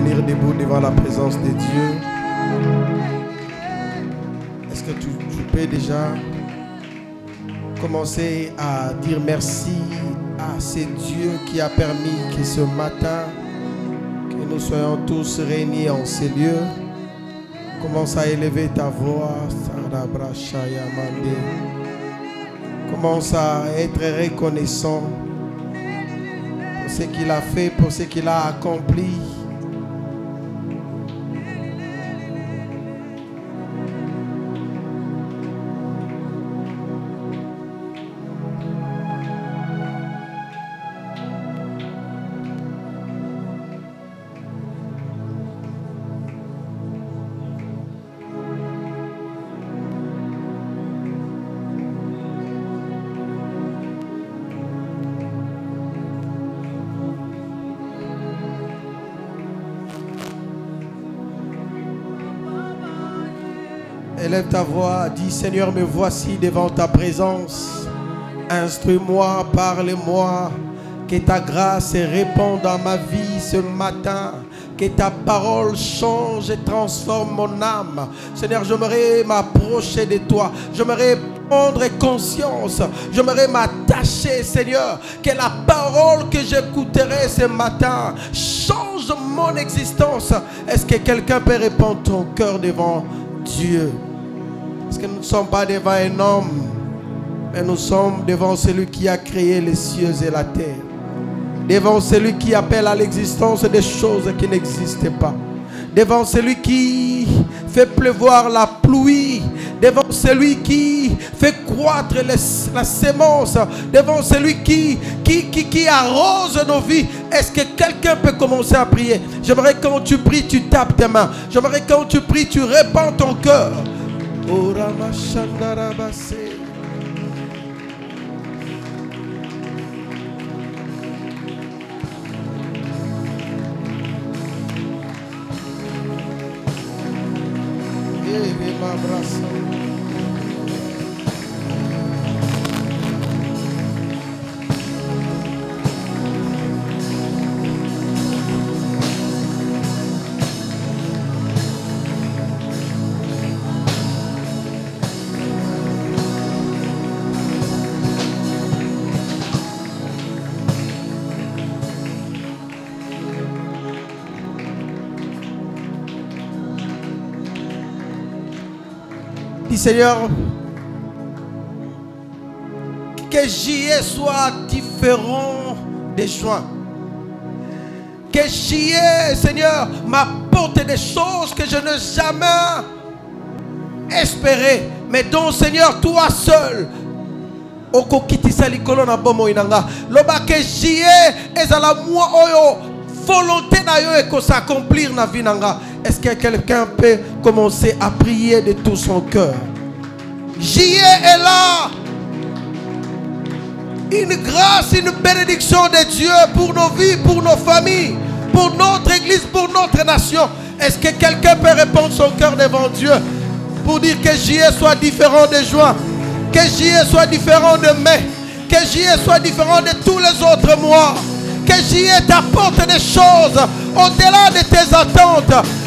tenir debout devant la présence de Dieu. Est-ce que tu, peux déjà commencer à dire merci à ce Dieu qui a permis que ce matin, que nous soyons tous réunis en ces lieux. Commence à élever ta voix. Commence à être reconnaissant pour ce qu'il a fait, pour ce qu'il a accompli. Dis Seigneur, me voici devant ta présence. Instruis-moi, parle-moi. Que ta grâce réponde dans ma vie ce matin. Que ta parole change et transforme mon âme. Seigneur, j'aimerais m'approcher de toi. J'aimerais prendre conscience. J'aimerais m'attacher, Seigneur. Que la parole que j'écouterai ce matin change mon existence. Est-ce que quelqu'un peut répondre ton cœur devant Dieu? Parce que nous ne sommes pas devant un homme, mais nous sommes devant celui qui a créé les cieux et la terre. Devant celui qui appelle à l'existence des choses qui n'existent pas. Devant celui qui fait pleuvoir la pluie. Devant celui qui fait croître la sémence. Devant celui qui, qui, qui, qui arrose nos vies. Est-ce que quelqu'un peut commencer à prier? J'aimerais quand tu pries, tu tapes tes mains. J'aimerais quand tu pries, tu répands ton cœur. Ora machandarabase. Ele me abraçou. Seigneur, que j'y ai soit différent des joints. Que j'y ai, Seigneur, m'apporte des choses que je n'ai jamais espérées. Mais dont, Seigneur, toi seul, okokitisa likolo na bomoi na nga loba ke jie ezala mwa oyo. Volonté na yo ekosaccomplir na vie na nga est-ce que quelqu'un peut commencer à prier de tout son cœur? Jie est là une grâce, une bénédiction de Dieu pour nos vies, pour nos familles, pour notre église, pour notre nation. Est-ce que quelqu'un peut répondre son cœur devant Dieu pour dire que JE soit différent de juin, que JE soit différent de mai, que JE soit différent de tous les autres mois, que JE t'apporte des choses au-delà de tes attentes,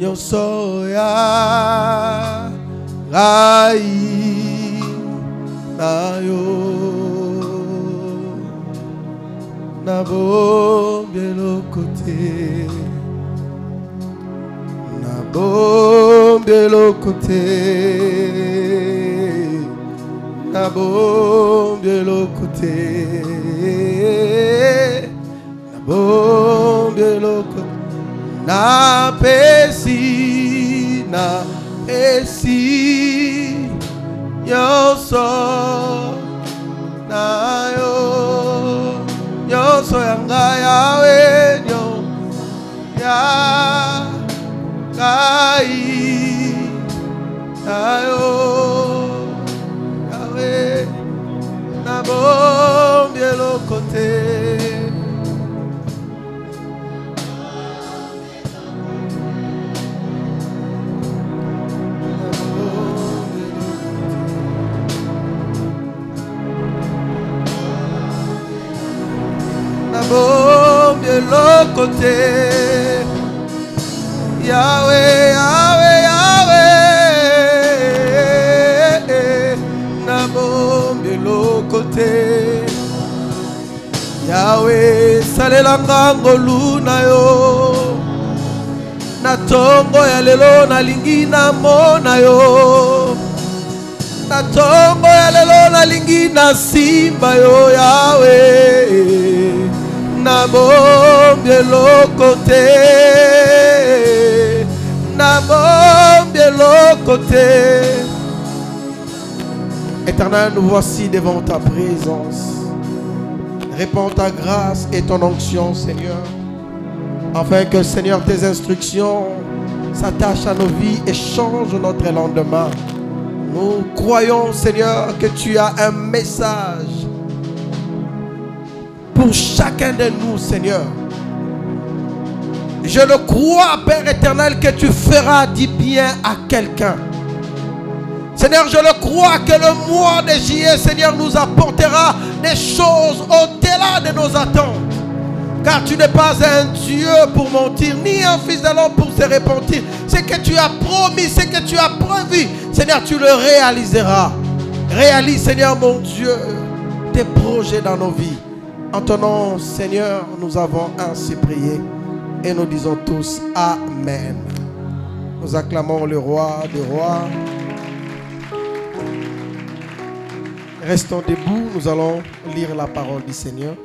na yo nyonso ya ngai na yo nabombi eloko te nabombi eloko te nabombi eloko na pesi, na pesi, yo so, na yo, yo so yanga yawe yo, ya kai, na yo, yawe, na bombi bien le. De l'autre côté. Yahweh, Yahweh, Yahweh. Nabom de l'autre côté. Yahweh, salelanga ngolu na yo. Na tongo ya lelo nalingi namona yo. Na tongo ya lelo nalingi nasimba yo Yahweh. Éternel, nous voici devant ta présence. Répands ta grâce et ton onction, Seigneur. Afin que, Seigneur, tes instructions s'attachent à nos vies et changent notre lendemain. Nous croyons, Seigneur, que tu as un message pour chacun de nous, Seigneur. Je le crois, Père éternel, que tu feras du bien à quelqu'un. Seigneur, je le crois que le mois de juillet, Seigneur, nous apportera des choses au-delà de nos attentes. Car tu n'es pas un Dieu pour mentir, ni un fils de l'homme pour se repentir. Ce que tu as promis, ce que tu as prévu, Seigneur, tu le réaliseras. Réalise, Seigneur mon Dieu, tes projets dans nos vies. En ton nom, Seigneur, nous avons ainsi prié. Et nous disons tous Amen. Nous acclamons le roi des rois. Restons debout, nous allons lire la parole du Seigneur.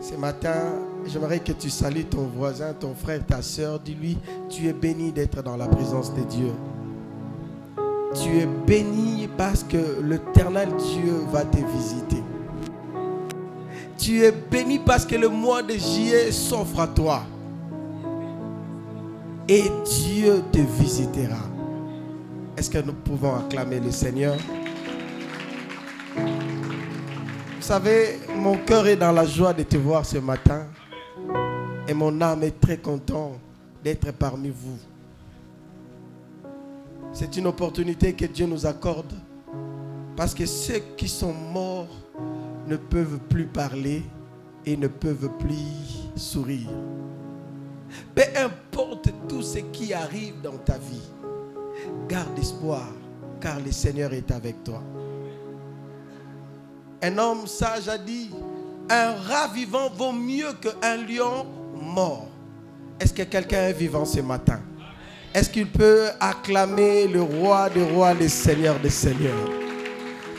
Ce matin, j'aimerais que tu salues ton voisin, ton frère, ta soeur. Dis-lui, tu es béni d'être dans la présence de Dieu. Tu es béni parce que l'éternel Dieu va te visiter. Tu es béni parce que le mois de juillet s'offre à toi. Et Dieu te visitera. Est-ce que nous pouvons acclamer le Seigneur? Vous savez, mon cœur est dans la joie de te voir ce matin. Et mon âme est très content d'être parmi vous. C'est une opportunité que Dieu nous accorde. Parce que ceux qui sont morts ne peuvent plus parler et ne peuvent plus sourire. Peu importe tout ce qui arrive dans ta vie, garde espoir, car le Seigneur est avec toi. Un homme sage a dit, un rat vivant vaut mieux qu'un lion mort. Est-ce que quelqu'un est vivant ce matin? Est-ce qu'il peut acclamer le roi des rois, le Seigneur des seigneurs?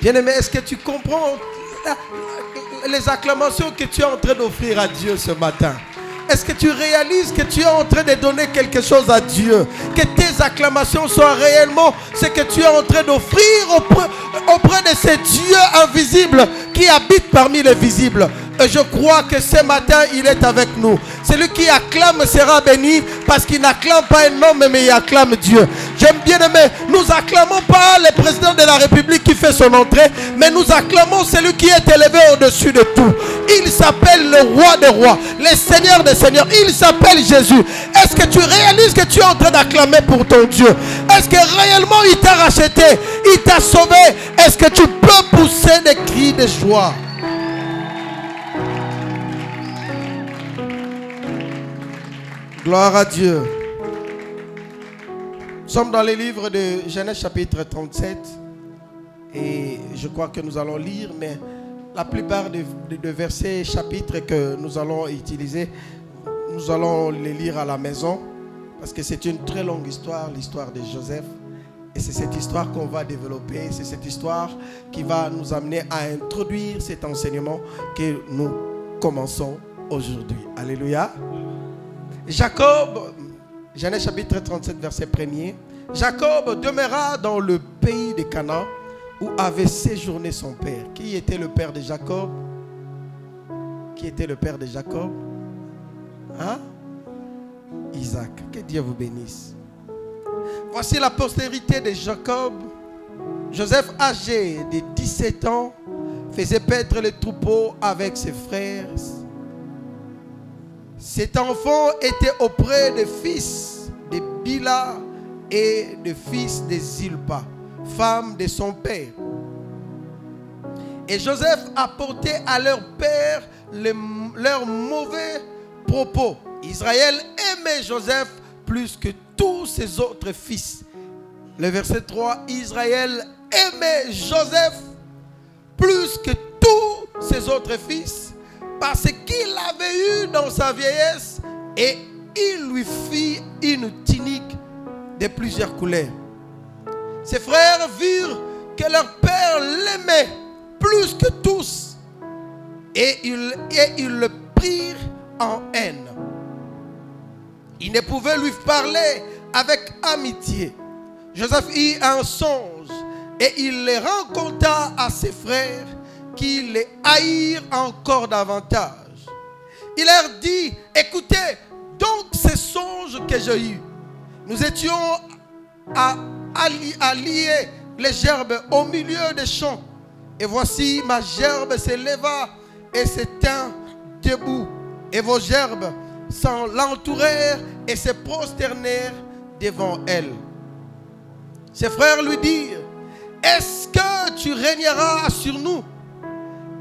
Bien-aimé, est-ce que tu comprends les acclamations que tu es en train d'offrir à Dieu ce matin? Est-ce que tu réalises que tu es en train de donner quelque chose à Dieu? Que tes acclamations soient réellement ce que tu es en train d'offrir auprès, auprès de ces dieux invisibles qui habitent parmi les visibles? Et je crois que ce matin, il est avec nous. Celui qui acclame sera béni parce qu'il n'acclame pas un homme, mais il acclame Dieu. J'aime bien aimer, nous acclamons pas le président de la République qui fait son entrée, mais nous acclamons celui qui est élevé au-dessus de tout. Il s'appelle le roi des rois, le seigneur des seigneurs. Il s'appelle Jésus. Est-ce que tu réalises que tu es en train d'acclamer pour ton Dieu? Est-ce que réellement il t'a racheté Il t'a sauvé? Est-ce que tu peux pousser des cris de joie? Gloire à Dieu. Nous sommes dans les livres de Genèse chapitre 37 et je crois que nous allons lire, mais la plupart des, versets, chapitres que nous allons utiliser, nous allons les lire à la maison parce que c'est une très longue histoire, l'histoire de Joseph. Et c'est cette histoire qu'on va développer, c'est cette histoire qui va nous amener à introduire cet enseignement que nous commençons aujourd'hui. Alléluia. Jacob, Genèse chapitre 37, verset 1er. Jacob demeura dans le pays de Canaan où avait séjourné son père. Qui était le père de Jacob? Qui était le père de Jacob? Hein? Isaac. Que Dieu vous bénisse. Voici la postérité de Jacob. Joseph, âgé de 17 ans, faisait paître les troupeaux avec ses frères cet enfant était auprès des fils de Bila et des fils de Zilpa, femme de son père. Et Joseph apportait à leur père leurs mauvais propos. Israël aimait Joseph plus que tous ses autres fils. Le verset 3, Israël aimait Joseph plus que tous ses autres fils parce qu'il avait eu dans sa vieillesse et il lui fit une tunique de plusieurs couleurs. Ses frères virent que leur père l'aimait plus que tous et ils, le prirent en haine. Ils ne pouvaient lui parler avec amitié. Joseph eut un songe et il les rencontra à ses frères qui les haïrent encore davantage. Il leur dit, écoutez donc ces songes que j'ai eus. Nous étions à, à, lier les gerbes au milieu des champs. Et voici ma gerbe s'éleva et s'éteint debout. Et vos gerbes s'en l'entourèrent et se prosternèrent devant elle. Ses frères lui dirent, est-ce que tu régneras sur nous?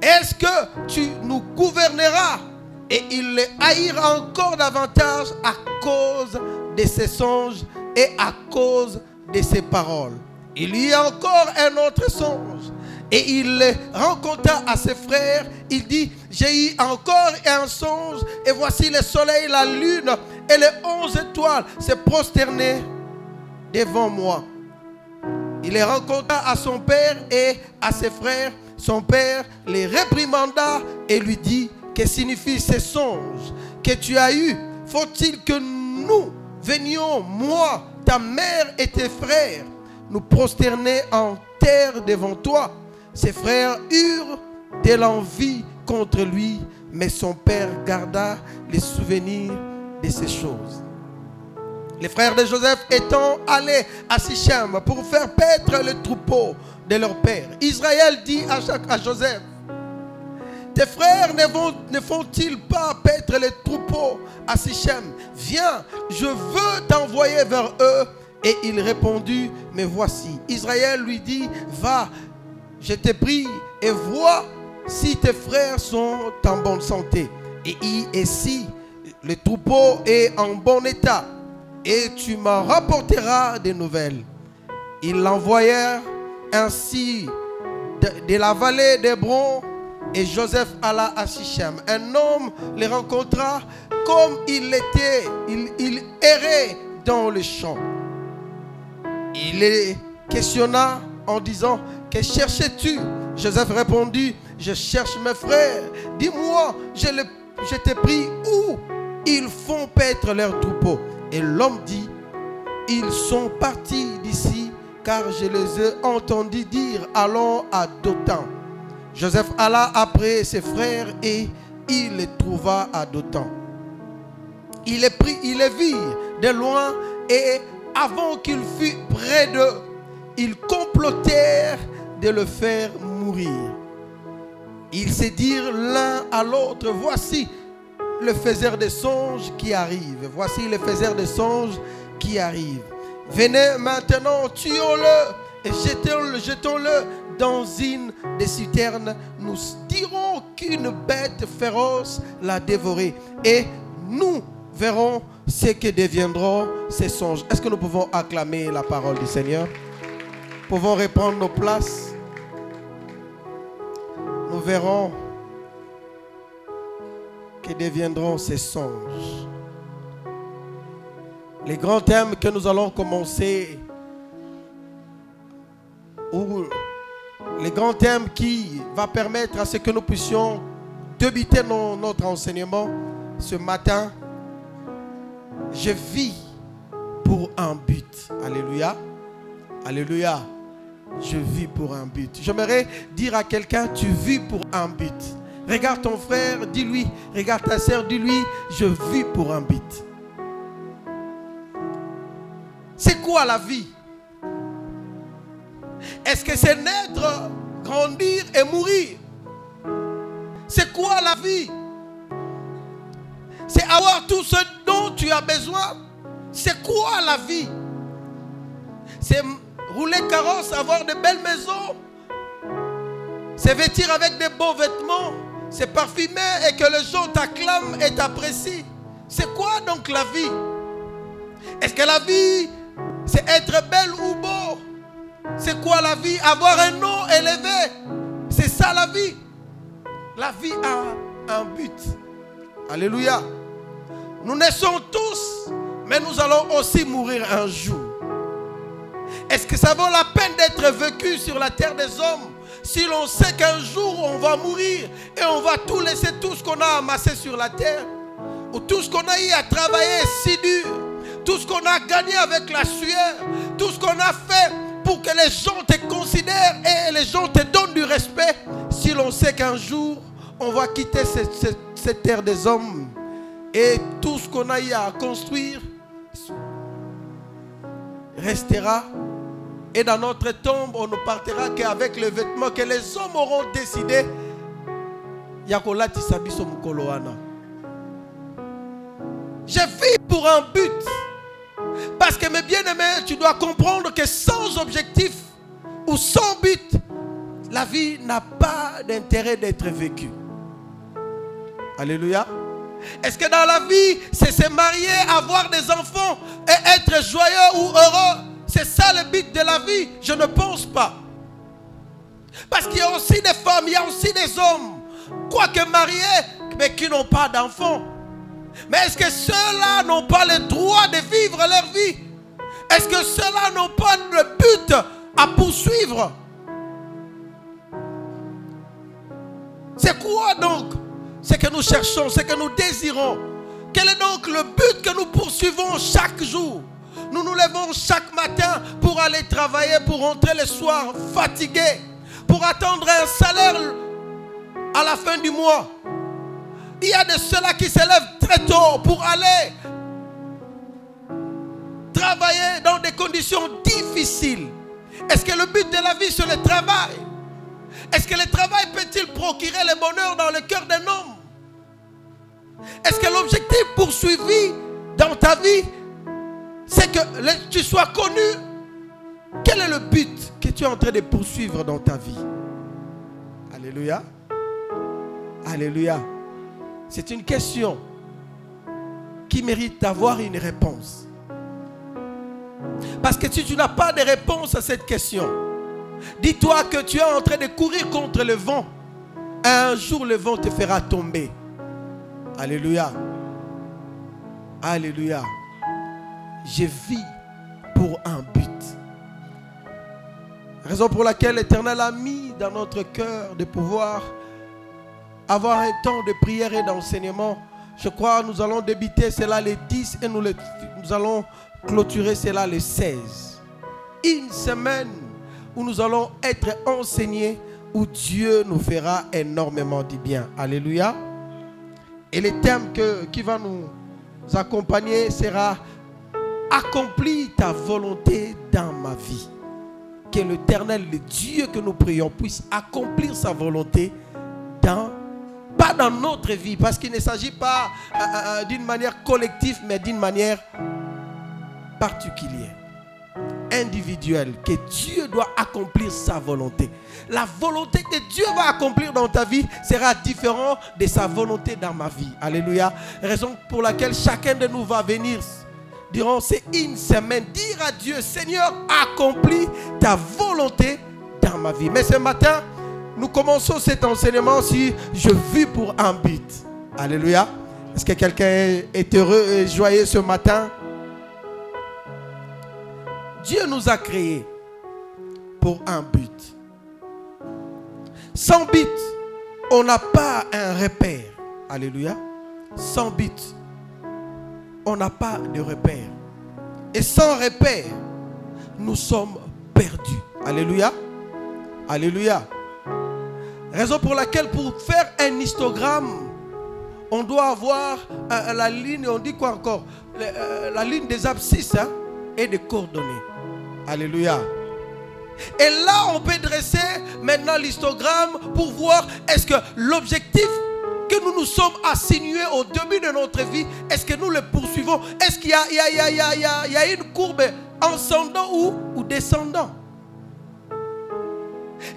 Est-ce que tu nous gouverneras Et ils les haïrent encore davantage à cause de ses songes et à cause de ses paroles? Il y a encore un autre songe. Et il les rencontra à ses frères. Il dit, j'ai eu encore un songe. Et voici le soleil, la lune et les onze étoiles se prosterner devant moi. Il les rencontra à son père et à ses frères. Son père les réprimanda et lui dit, que signifient ces songes que tu as eus? Faut-il que nous venions, moi, ta mère et tes frères, nous prosterner en terre devant toi? Ses frères eurent de l'envie contre lui, mais son père garda les souvenirs de ces choses. Les frères de Joseph étant allés à Sichem pour faire paître le troupeau de leur père, Israël dit à, Joseph, tes frères ne, font-ils pas paître les troupeaux à Sichem? Viens, je veux t'envoyer vers eux. Et il répondit, mais voici. Israël lui dit, va, je t'ai pris et vois si tes frères sont en bonne santé. Et, et si le troupeau est en bon état, et tu m'en rapporteras des nouvelles. Ils l'envoyèrent ainsi de, la vallée d'Hébron et Joseph alla à Sichem. Un homme les rencontra comme il était. Il, errait dans le champ. Il les questionna en disant, que cherchais-tu? Joseph répondit, je cherche mes frères. Dis-moi, je, je t'ai pris où? Ils font paître leur troupeau. Et l'homme dit, ils sont partis d'ici car je les ai entendus dire, allons à Dothan. Joseph alla après ses frères et il les trouva à Dothan. Il les prit, il les vit de loin et avant qu'il fût près d'eux, ils complotèrent de le faire mourir. Ils se dirent l'un à l'autre, voici le faiseur des songes qui arrive. Voici le faiseur des songes qui arrive. Venez maintenant, tuons-le et jetons-le jetons dans une des citernes, nous dirons qu'une bête féroce l'a dévoré. Et nous verrons ce que deviendront ces songes. Est-ce que nous pouvons acclamer la parole du Seigneur? Pouvons reprendre nos places Nous verrons que deviendront ces songes. Les grands thèmes que nous allons commencer, où les grands thèmes qui va permettre à ce que nous puissions débiter notre enseignement ce matin. Je vis pour un but. Alléluia. Alléluia. Je vis pour un but. J'aimerais dire à quelqu'un, tu vis pour un but. Regarde ton frère, dis-lui. Regarde ta soeur, dis-lui, je vis pour un but. C'est quoi la vie? Est-ce que c'est naître, grandir et mourir? C'est quoi la vie? C'est avoir tout ce dont tu as besoin. C'est quoi la vie? C'est rouler carrosse, avoir de belles maisons. C'est vêtir avec des beaux vêtements. C'est parfumer et que les gens t'acclament et t'apprécient. C'est quoi donc la vie? Est-ce que la vie, c'est être belle ou beau C'est quoi la vie? Avoir un nom élevé. C'est ça la vie. La vie a un but. Alléluia. Nous naissons tous, mais nous allons aussi mourir un jour. Est-ce que ça vaut la peine d'être vécu sur la terre des hommes? Si l'on sait qu'un jour on va mourir et on va tout laisser, tout ce qu'on a amassé sur la terre, ou tout ce qu'on a eu à travailler si dur, tout ce qu'on a gagné avec la sueur, tout ce qu'on a fait pour que les gens te considèrent et les gens te donnent du respect, si l'on sait qu'un jour on va quitter cette, terre des hommes et tout ce qu'on a eu à construire restera et dans notre tombe, on ne partira qu'avec le vêtement que les hommes auront décidé. Je vis pour un but. Parce que mes bien-aimés, tu dois comprendre que sans objectif ou sans but, la vie n'a pas d'intérêt d'être vécue. Alléluia. Est-ce que dans la vie, c'est se marier, avoir des enfants et être joyeux ou heureux? C'est ça le but de la vie? Je ne pense pas. Parce qu'il y a aussi des femmes, il y a aussi des hommes, quoique mariés, mais qui n'ont pas d'enfants. Mais est-ce que ceux-là n'ont pas le droit de vivre leur vie? Est-ce que ceux-là n'ont pas le but à poursuivre? C'est quoi donc Ce que nous cherchons, ce que nous désirons? Quel est donc le but que nous poursuivons chaque jour? Nous nous levons chaque matin pour aller travailler, pour rentrer le soir fatigués, pour attendre un salaire à la fin du mois. Il y a de ceux-là qui se lèvent très tôt pour aller travailler dans des conditions difficiles. Est-ce que le but de la vie, c'est le travail? Est-ce que le travail peut-il procurer le bonheur dans le cœur d'un homme? Est-ce que l'objectif poursuivi dans ta vie, c'est que tu sois connu? Quel est le but que tu es en train de poursuivre dans ta vie? Alléluia. Alléluia. C'est une question qui mérite d'avoir une réponse. Parce que si tu n'as pas de réponse à cette question, dis-toi que tu es en train de courir contre le vent. Un jour, le vent te fera tomber. Alléluia. Alléluia je vis pour un but. Raison pour laquelle l'Éternel a mis dans notre cœur de pouvoir avoir un temps de prière et d'enseignement. Je crois que nous allons débuter cela les 10 et nous, nous allons clôturer cela les 16. Une semaine où nous allons être enseignés, où Dieu nous fera énormément du bien. Alléluia. Et le thème qui va nous accompagner sera accomplis ta volonté dans ma vie. Que l'éternel, le Dieu que nous prions, puisse accomplir sa volonté dans, pas dans notre vie, parce qu'il ne s'agit pas euh, euh, euh, d'une manière collective, mais d'une manière particulière, individuelle, que Dieu doit accomplir sa volonté. La volonté que Dieu va accomplir dans ta vie sera différente de sa volonté dans ma vie. Alléluia. Raison pour laquelle chacun de nous va venir durant ces une semaine, dire à Dieu, Seigneur, accomplis ta volonté dans ma vie. Mais ce matin, nous commençons cet enseignement si je vis pour un but. Alléluia. Est-ce que quelqu'un est heureux et joyeux ce matin? Dieu nous a créés pour un but. Sans but, on n'a pas un repère. Alléluia. Sans but, on n'a pas de repère. Et sans repère, nous sommes perdus. Alléluia. Alléluia. Raison pour laquelle pour faire un histogramme, on doit avoir euh, la ligne, on dit quoi encore? Euh, La ligne des abscisses hein, et des coordonnées. Alléluia. Et là, on peut dresser maintenant l'histogramme pour voir est-ce que l'objectif que nous nous sommes assignés au début de notre vie, est-ce que nous le poursuivons? Est-ce qu'il y, a, une courbe ascendant ou, ou descendant?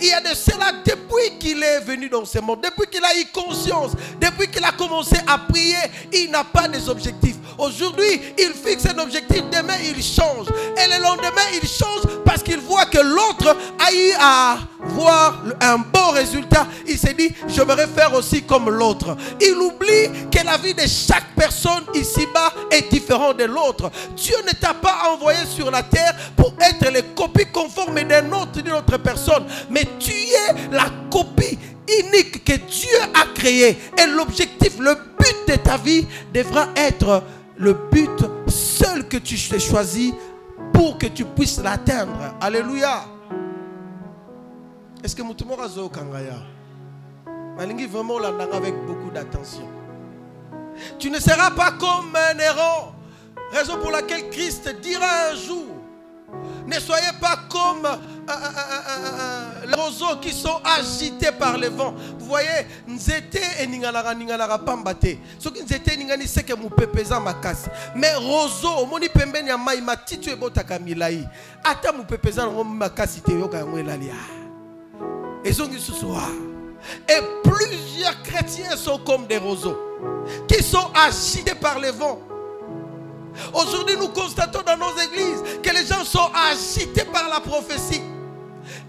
Il y a de cela depuis qu'il est venu dans ce monde, depuis qu'il a eu conscience, depuis qu'il a commencé à prier, il n'a pas des objectifs. Aujourd'hui, il fixe un objectif, demain il change. Et le lendemain, il change parce qu'il voit que l'autre a eu à voir un bon résultat. Il s'est dit, je vais faire aussi comme l'autre. Il oublie que la vie de chaque personne ici-bas est différente de l'autre. Dieu ne t'a pas envoyé sur la terre pour être les copies conformes d'un autre, d'une autre personne. Mais tu es la copie unique que Dieu a créée. Et l'objectif, le but de ta vie devra être le but seul que tu t'es choisi pour que tu puisses l'atteindre. Alléluia. Est-ce que Moutoumora Zo Kangaya Malingi vraiment l'andanga avec beaucoup d'attention. Tu ne seras pas comme un héros. Raison pour laquelle Christ dira un jour ne soyez pas comme les roseaux qui sont agités par le vent. Vous voyez, nzete eninganaka ninganaka pamba te. Soki nzete eningani seke mupepeza makasi. Mais roseau omoni pembeni ya mai matiti ebotaka milai. Ata mupepeza nango makasi te yoka yango elali. Ezongi susu Et plusieurs chrétiens sont comme des roseaux qui sont agités par le vent. Aujourd'hui, nous constatons dans nos églises que les gens sont agités par la prophétie.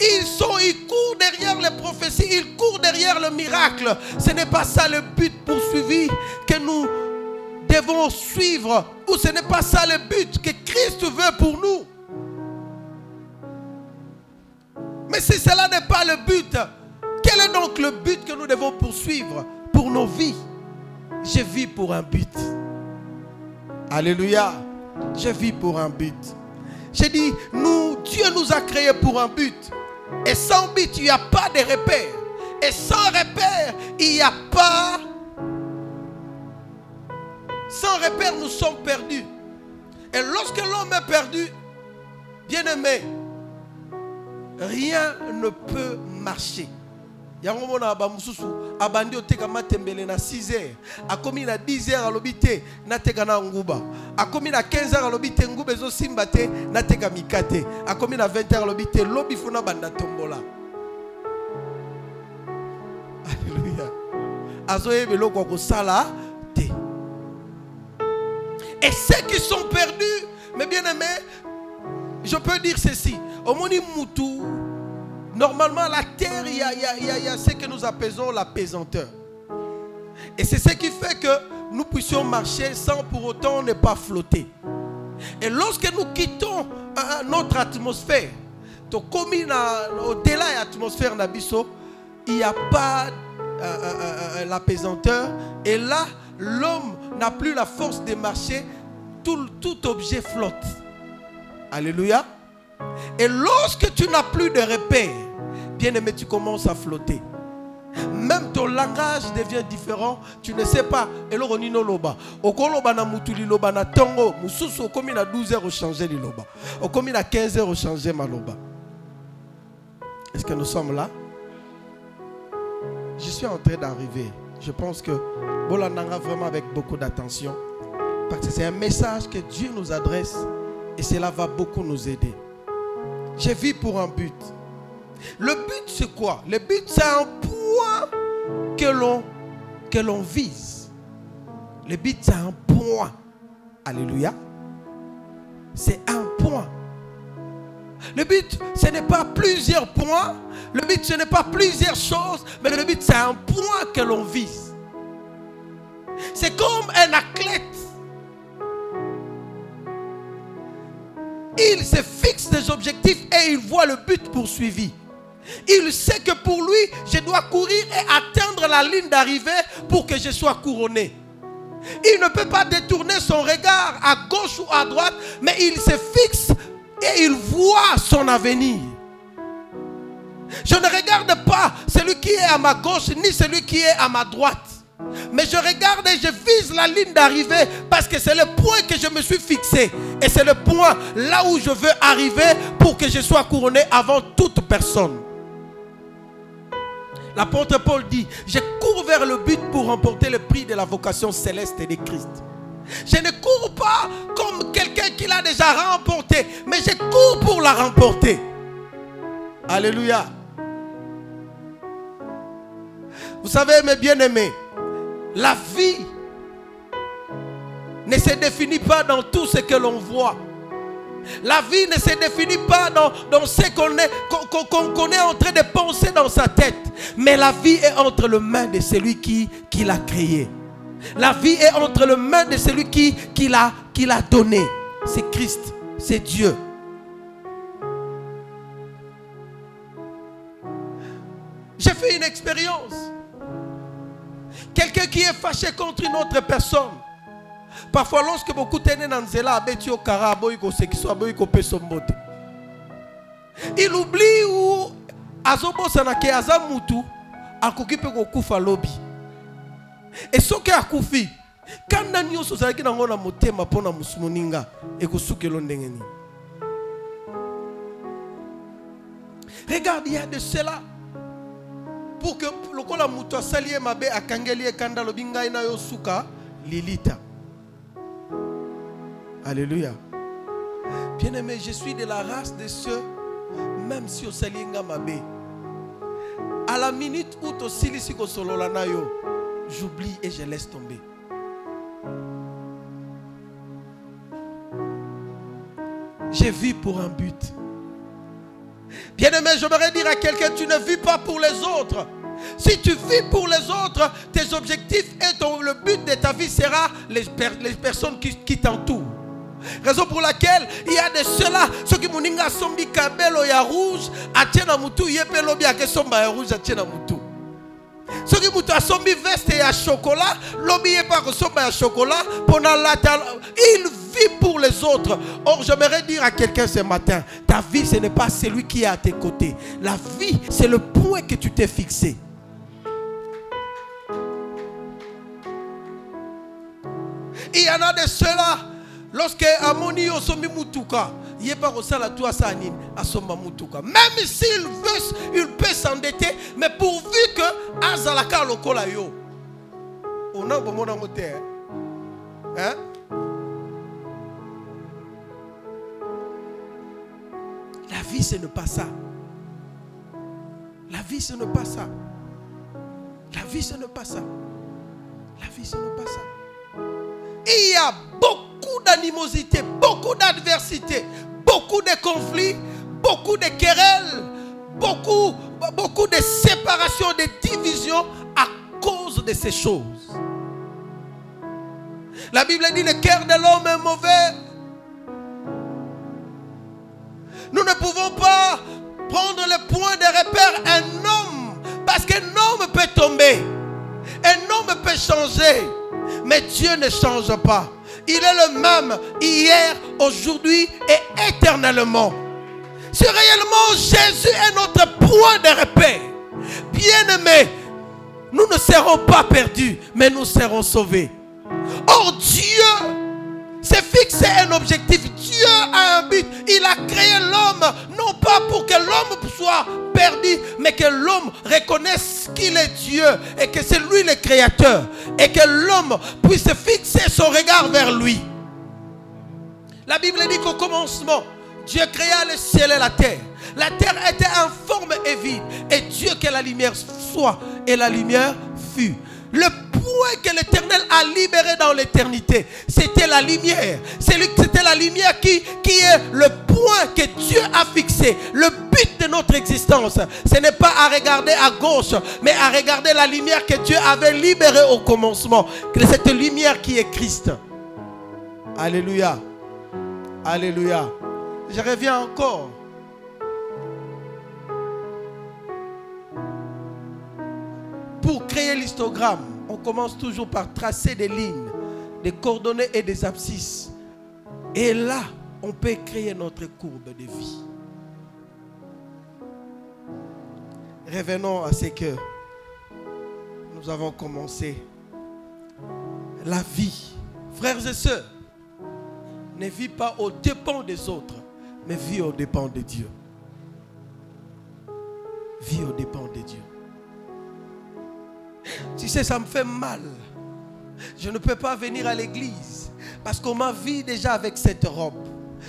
Ils sont, ils courent derrière les prophéties, ils courent derrière le miracle. Ce n'est pas ça le but poursuivi que nous devons suivre, ou ce n'est pas ça le but que Christ veut pour nous. Mais si cela n'est pas le but, quel est donc le but que nous devons poursuivre pour nos vies? Je vis pour un but. Alléluia. Je vis pour un but. J'ai dit, nous, Dieu nous a créés pour un but. Et sans but, il n'y a pas de repère. Et sans repère, il n'y a pas... Sans repère, nous sommes perdus. Et lorsque l'homme est perdu, bien aimé, rien ne peut marcher yango mona bamosusu abandi oteka matembele na 6 heures. Akomi na 10 heures alobi te nateka na nguba. Akomi na 15 heures alobi te nguba ezosimba te nateka mika akomi na 20 heures alobi te lobi funa banda tombola. Alleluya azoyeba eloko ya kosala te. Et ceux qui sont perdus mais bien aimé je peux dire ceci. Omoni mutu Normalement, la terre, il y a, ce que nous appelons la pesanteur. Et c'est ce qui fait que nous puissions marcher sans pour autant ne pas flotter. Et lorsque nous quittons euh, notre atmosphère, au-delà de l'atmosphère il n'y a pas euh, euh, la pesanteur. Et là, l'homme n'a plus la force de marcher. Tout, tout objet flotte. Alléluia. Et lorsque tu n'as plus de repères, bien-aimé, tu commences à flotter. Même ton langage devient différent, tu ne sais pas. Loba. Okoloba na mutuli loba na tongo. Mususu okomi na 12 heures na 15 heures changer loba. Est-ce que nous sommes là? Je suis en train d'arriver. Je pense que Bolananga vraiment avec beaucoup d'attention. Parce que c'est un message que Dieu nous adresse et cela va beaucoup nous aider. Je vis pour un but. Le but, c'est quoi? Le but, c'est un point que l'on, que l'on vise. Le but, c'est un point. Alléluia. C'est un point. Le but, ce n'est pas plusieurs points. Le but, ce n'est pas plusieurs choses. Mais le but, c'est un point que l'on vise. C'est comme un athlète. Il se fixe des objectifs et il voit le but poursuivi. Il sait que pour lui, je dois courir et atteindre la ligne d'arrivée pour que je sois couronné. Il ne peut pas détourner son regard à gauche ou à droite, mais il se fixe et il voit son avenir. Je ne regarde pas celui qui est à ma gauche ni celui qui est à ma droite. Mais je regarde et je vise la ligne d'arrivée parce que c'est le point que je me suis fixé. Et c'est le point là où je veux arriver pour que je sois couronné avant toute personne. L'apôtre Paul dit, je cours vers le but pour remporter le prix de la vocation céleste de Christ. Je ne cours pas comme quelqu'un qui l'a déjà remporté, mais je cours pour la remporter. Alléluia. Vous savez, mes bien-aimés, la vie ne se définit pas dans tout ce que l'on voit. La vie ne se définit pas dans, ce qu'on est, qu'on, est en train de penser dans sa tête. Mais la vie est entre les mains de celui qui, l'a créé. La vie est entre les mains de celui qui, l'a, qui. C'est Christ, c'est Dieu. J'ai fait une expérience. Quelqu'un qui est fâché contre une autre personne. Parfois, lorsque beaucoup dans zela, pesombote. Il oublie ou azobosana ke aza mutu akoki mpe kokufa lobi. E soki akufi kanda nyonso ozalaki nango na motema mpo na moninga ekosukelo ndenge nini? Regarde il y a de cela. Pour que lokola moto asali ye mabe akangeli ye kanda alobi ngai na yo suka lilita. Alléluia. Bien aimé je suis de la race de ceux même si osali nga mabe à la minute où tosilisi kosolola na yo j'oublie et je laisse tomber j'ai vu pour un but Bien-aimé, j'aimerais dire à quelqu'un, tu ne vis pas pour les autres. Si tu vis pour les autres, tes objectifs et ton, le but de ta vie sera les, les personnes qui, qui t'entourent. Raison pour laquelle il y a de cela, ceux qui moninga sombi kabelo ya rouge, atiena mutu yepe lobi ake somba ya rouge atiena mutu. Qui mutu asombi veste ya chocolat, lobi yepa ko somba ya chocolat, pendant la il vit pour les autres. Or, j'aimerais dire à quelqu'un ce matin, ta vie, ce n'est pas celui qui est à tes côtés. La vie, c'est le point que tu t'es fixé. Il y en a de ceux-là, lorsque Amoni Osomi Mutuka, il n'est pas la toi Sanin, Asoma Mutuka. Même s'il veut, il peut s'endetter, mais pourvu que Azalaka Lokola Yo. On a un bon Hein? La vie, ce n'est pas ça. La vie, ce n'est pas ça. La vie, ce n'est pas ça. La vie, ce n'est pas ça. Il y a beaucoup d'animosité, beaucoup d'adversité, beaucoup de conflits, beaucoup de querelles, beaucoup, beaucoup de séparations, de divisions à cause de ces choses. La Bible dit le cœur de l'homme est mauvais nous ne pouvons pas prendre le point de repère un homme. Parce qu'un homme peut tomber. Un homme peut changer. Mais Dieu ne change pas. Il est le même hier, aujourd'hui et éternellement. Si réellement Jésus est notre point de repère, bien aimé, nous ne serons pas perdus, mais nous serons sauvés. Or Dieu c'est fixer un objectif. Dieu a un but. Il a créé l'homme, non pas pour que l'homme soit perdu, mais que l'homme reconnaisse qu'il est Dieu et que c'est lui le créateur. Et que l'homme puisse fixer son regard vers lui. La Bible dit qu'au commencement, Dieu créa le ciel et la terre. La terre était informe et vide. Et Dieu que la lumière soit. Et la lumière fut. Point que l'Éternel a libéré dans l'éternité, c'était la lumière. C'était la lumière qui, qui est le point que Dieu a fixé. Le but de notre existence, ce n'est pas à regarder à gauche, mais à regarder la lumière que Dieu avait libérée au commencement. Cette lumière qui est Christ. Alléluia. Alléluia. Je reviens encore. Pour créer l'histogramme, on commence toujours par tracer des lignes, des coordonnées et des abscisses. Et là, on peut créer notre courbe de vie. Revenons à ce que nous avons commencé. La vie, frères et sœurs, ne vit pas au dépens des autres, mais vit au dépens de Dieu. Vit au dépens de Dieu. Tu sais, ça me fait mal. Je ne peux pas venir à l'église parce qu'on m'a vu déjà avec cette robe.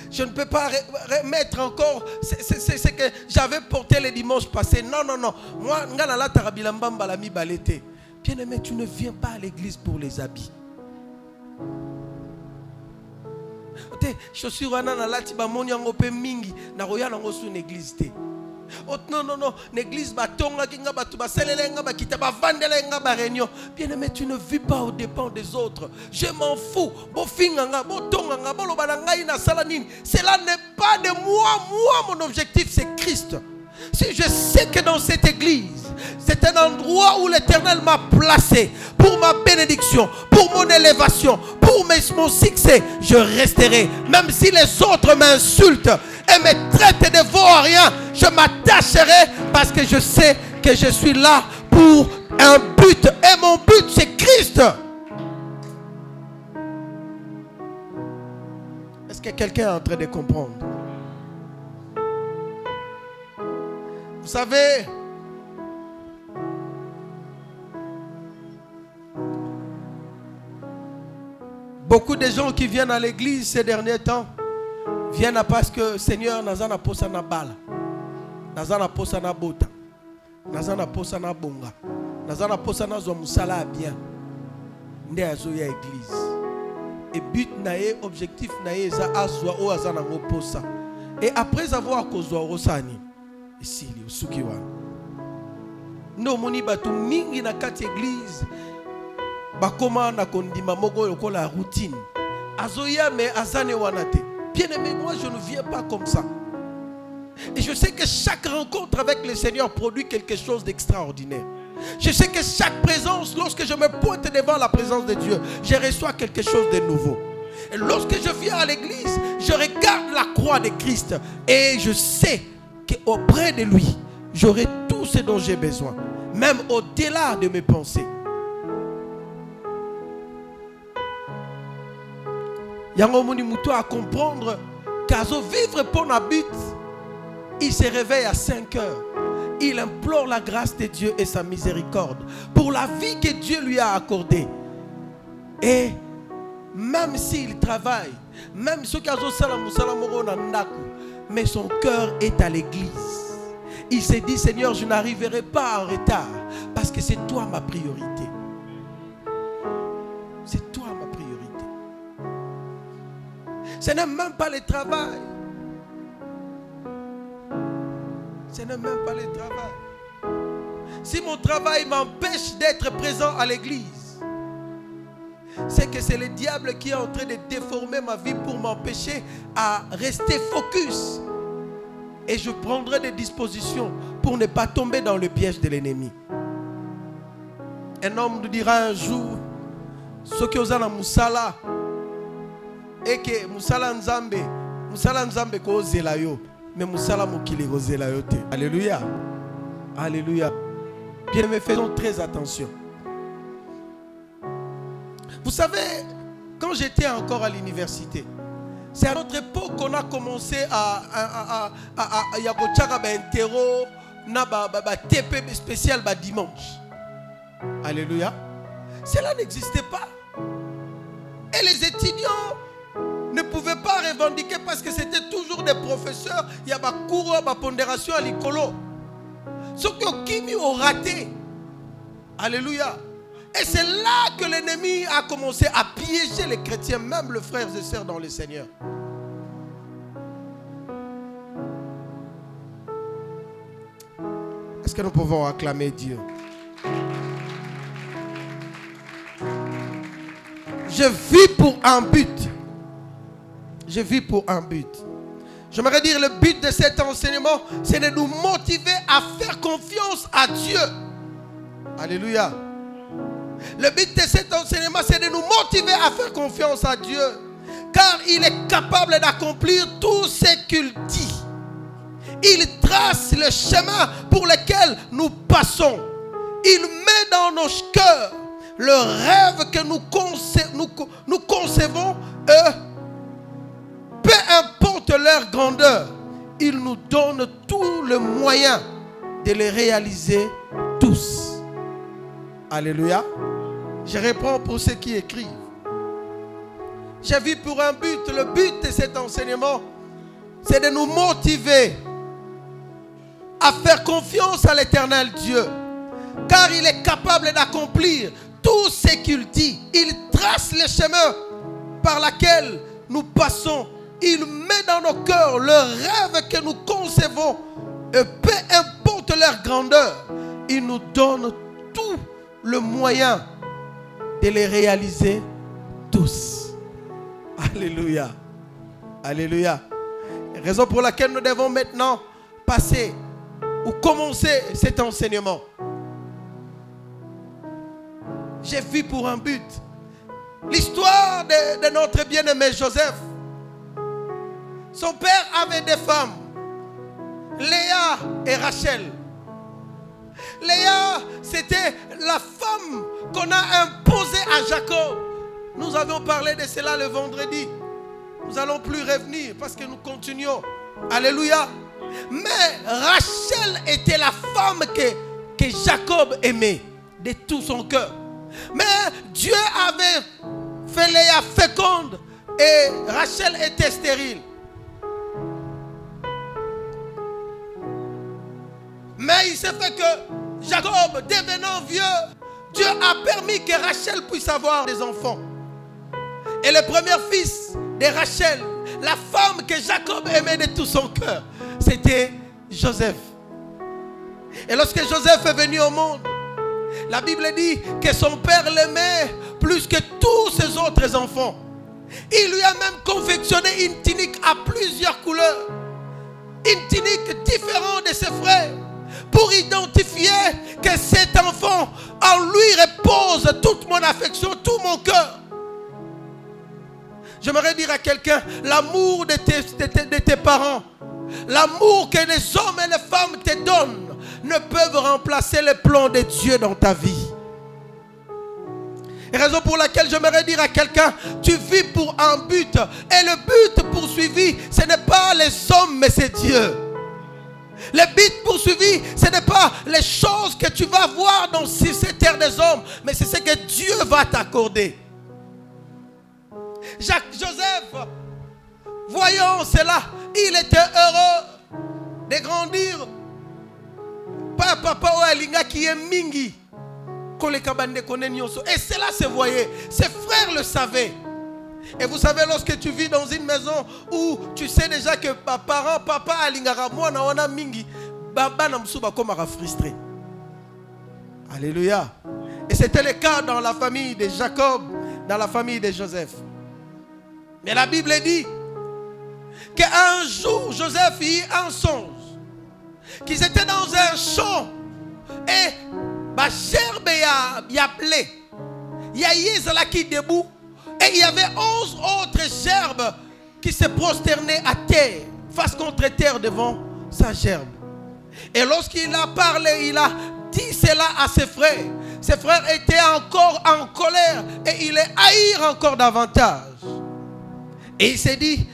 Je ne peux pas remettre encore ce que j'avais porté le dimanche passé. Non, non, non. Moi, Bien aimé, tu ne viens pas à l'église pour les habits. te chaussure wana nalati bamoni yango mpe mingi nakoya nango su na église te Oh, non, non, non. L'église batongaki nga batu baselele nga bakita bavandela nga ba réunion. Bien aimé, tu ne vis pas aux dépens des autres. Je m'en fous. Bofinga nga, botonga nga, boloba na ngai na sala nini. Cela n'est pas de moi, moi mon objectif c'est Christ. Si je sais que dans cette église, c'est un endroit où l'Éternel m'a placé pour ma bénédiction, pour mon élévation, pour mon succès, je resterai. Même si les autres m'insultent et me traitent de rien, je m'attacherai parce que je sais que je suis là pour un but. Et mon but, c'est Christ. Est-ce que quelqu'un est en train de comprendre? Vous savez, beaucoup de gens qui viennent à l'église ces derniers temps viennent parce que Seigneur nazana posa na bala. Nazana posa na bota. Nazana posa na bonga. Nazana posa na zo musala bien. Nde azo ya église. Et but na objectif na ye eza azwa o azana ngo posa. Et après avoir kozwa rosani esili osuki wana nde omoni bato mingi na bakoma na kondima moko lokola routine. Azoya me azane wana te. Bien aimé moi je ne viens pas comme ça. Et je sais que chaque rencontre avec le Seigneur produit quelque chose d'extraordinaire. Je sais que chaque présence, lorsque je me pointe devant la présence de Dieu, je reçois quelque chose de nouveau. Et lorsque je viens à l'église, je regarde la croix de Christ et je sais auprès de lui, j'aurai tout ce dont j'ai besoin, même au-delà de mes pensées. yango muto à comprendre qu'azo vivre pour but il se réveille à 5 heures il implore la grâce de Dieu et sa miséricorde pour la vie que Dieu lui a accordée et même s'il travaille même ceux qui ont sala musala moko na ndako mais son cœur est à l'église. Il s'est dit, Seigneur, je n'arriverai pas en retard parce que c'est toi ma priorité. C'est toi ma priorité. Ce n'est même pas le travail. Ce n'est même pas le travail. Si mon travail m'empêche d'être présent à l'église, c'est que c'est le diable qui est en train de déformer ma vie pour m'empêcher à rester focus. Et je prendrai des dispositions pour ne pas tomber dans le piège de l'ennemi. Un homme nous dira un jour, ce qui osana musala, et que musala nzambe, musala nzambe mais te. Alléluia. Alléluia. Bien aimés, faisons très attention. Vous savez, quand j'étais encore à l'université, c'est à notre époque qu'on a commencé à un terreau, un TP spécial dimanche. Alléluia. Cela n'existait pas. Et les étudiants ne pouvaient pas revendiquer parce que c'était toujours des professeurs. Il y a des cours, des pondération à l'écolo. Ce qui ont raté. Alléluia. Et c'est là que l'ennemi a commencé à piéger les chrétiens, même les frères et sœurs dans le Seigneur. Est-ce que nous pouvons acclamer Dieu? Je vis pour un but. Je vis pour un but. J'aimerais dire le but de cet enseignement, c'est de nous motiver à faire confiance à Dieu. Alléluia. Le but de cet enseignement, c'est de nous motiver à faire confiance à Dieu. Car il est capable d'accomplir tout ce qu'il dit. Il trace le chemin pour lequel nous passons. Il met dans nos cœurs le rêve que nous, concevons. Peu importe leur grandeur, il nous donne tous les moyens de les réaliser tous. Alléluia. Je réponds pour ceux qui écrivent. J'ai vu pour un but. Le but de cet enseignement, c'est de nous motiver à faire confiance à l'éternel Dieu. Car il est capable d'accomplir tout ce qu'il dit. Il trace les chemins par lesquels nous passons. Il met dans nos cœurs le rêve que nous concevons. Et peu importe leur grandeur, il nous donne tout le moyen de les réaliser tous. Alléluia. Alléluia. Raison pour laquelle nous devons maintenant passer ou commencer cet enseignement. J'ai vu pour un but l'histoire de, de notre bien-aimé Joseph. Son père avait des femmes, Léa et Rachel. Léa, c'était la femme qu'on a imposée à Jacob. Nous avions parlé de cela le vendredi. Nous allons plus revenir parce que nous continuons. Alléluia. Mais Rachel était la femme que, que Jacob aimait de tout son cœur. Mais Dieu avait fait Léa féconde et Rachel était stérile. Mais il s'est fait que Jacob, devenant vieux, Dieu a permis que Rachel puisse avoir des enfants. Et le premier fils de Rachel, la femme que Jacob aimait de tout son cœur, c'était Joseph. Et lorsque Joseph est venu au monde, la Bible dit que son père l'aimait plus que tous ses autres enfants. Il lui a même confectionné une tunique à plusieurs couleurs. Une tunique différente de ses frères. Pour identifier que cet enfant, en lui repose toute mon affection, tout mon cœur. J'aimerais dire à quelqu'un, l'amour de tes, parents, l'amour que les hommes et les femmes te donnent, ne peuvent remplacer les plans de Dieu dans ta vie. Raison pour laquelle j'aimerais dire à quelqu'un, tu vis pour un but. Et le but poursuivi, ce n'est pas les hommes, mais c'est Dieu. Le but poursuivi, ce n'est pas les choses que tu vas voir dans cette terre des hommes, mais c'est ce que Dieu va t'accorder. Jacques Joseph, voyons cela, il était heureux de grandir. Papa alinga qui est mingi. Et cela se voyait. Ses frères le savaient et vous savez lorsque tu vis dans une maison où tu sais déjà que parent papa alingaka mwana wana mingi bana mosusu bakomaka frustré alléluia et c'était le cas dans la famille de Jacob dans la famille de Joseph mais la Bible dit qu'un jour Joseph eut un songe qu'ils étaient dans un champ et ma gerbe ya, ya blé. Il y a qui debout et il y avait onze autres gerbes qui se prosternaient à terre, face contre terre devant sa gerbe. Et lorsqu'il a parlé, il a dit cela à ses frères. Ses frères étaient encore en colère et il les haïr encore davantage. Et il s'est dit,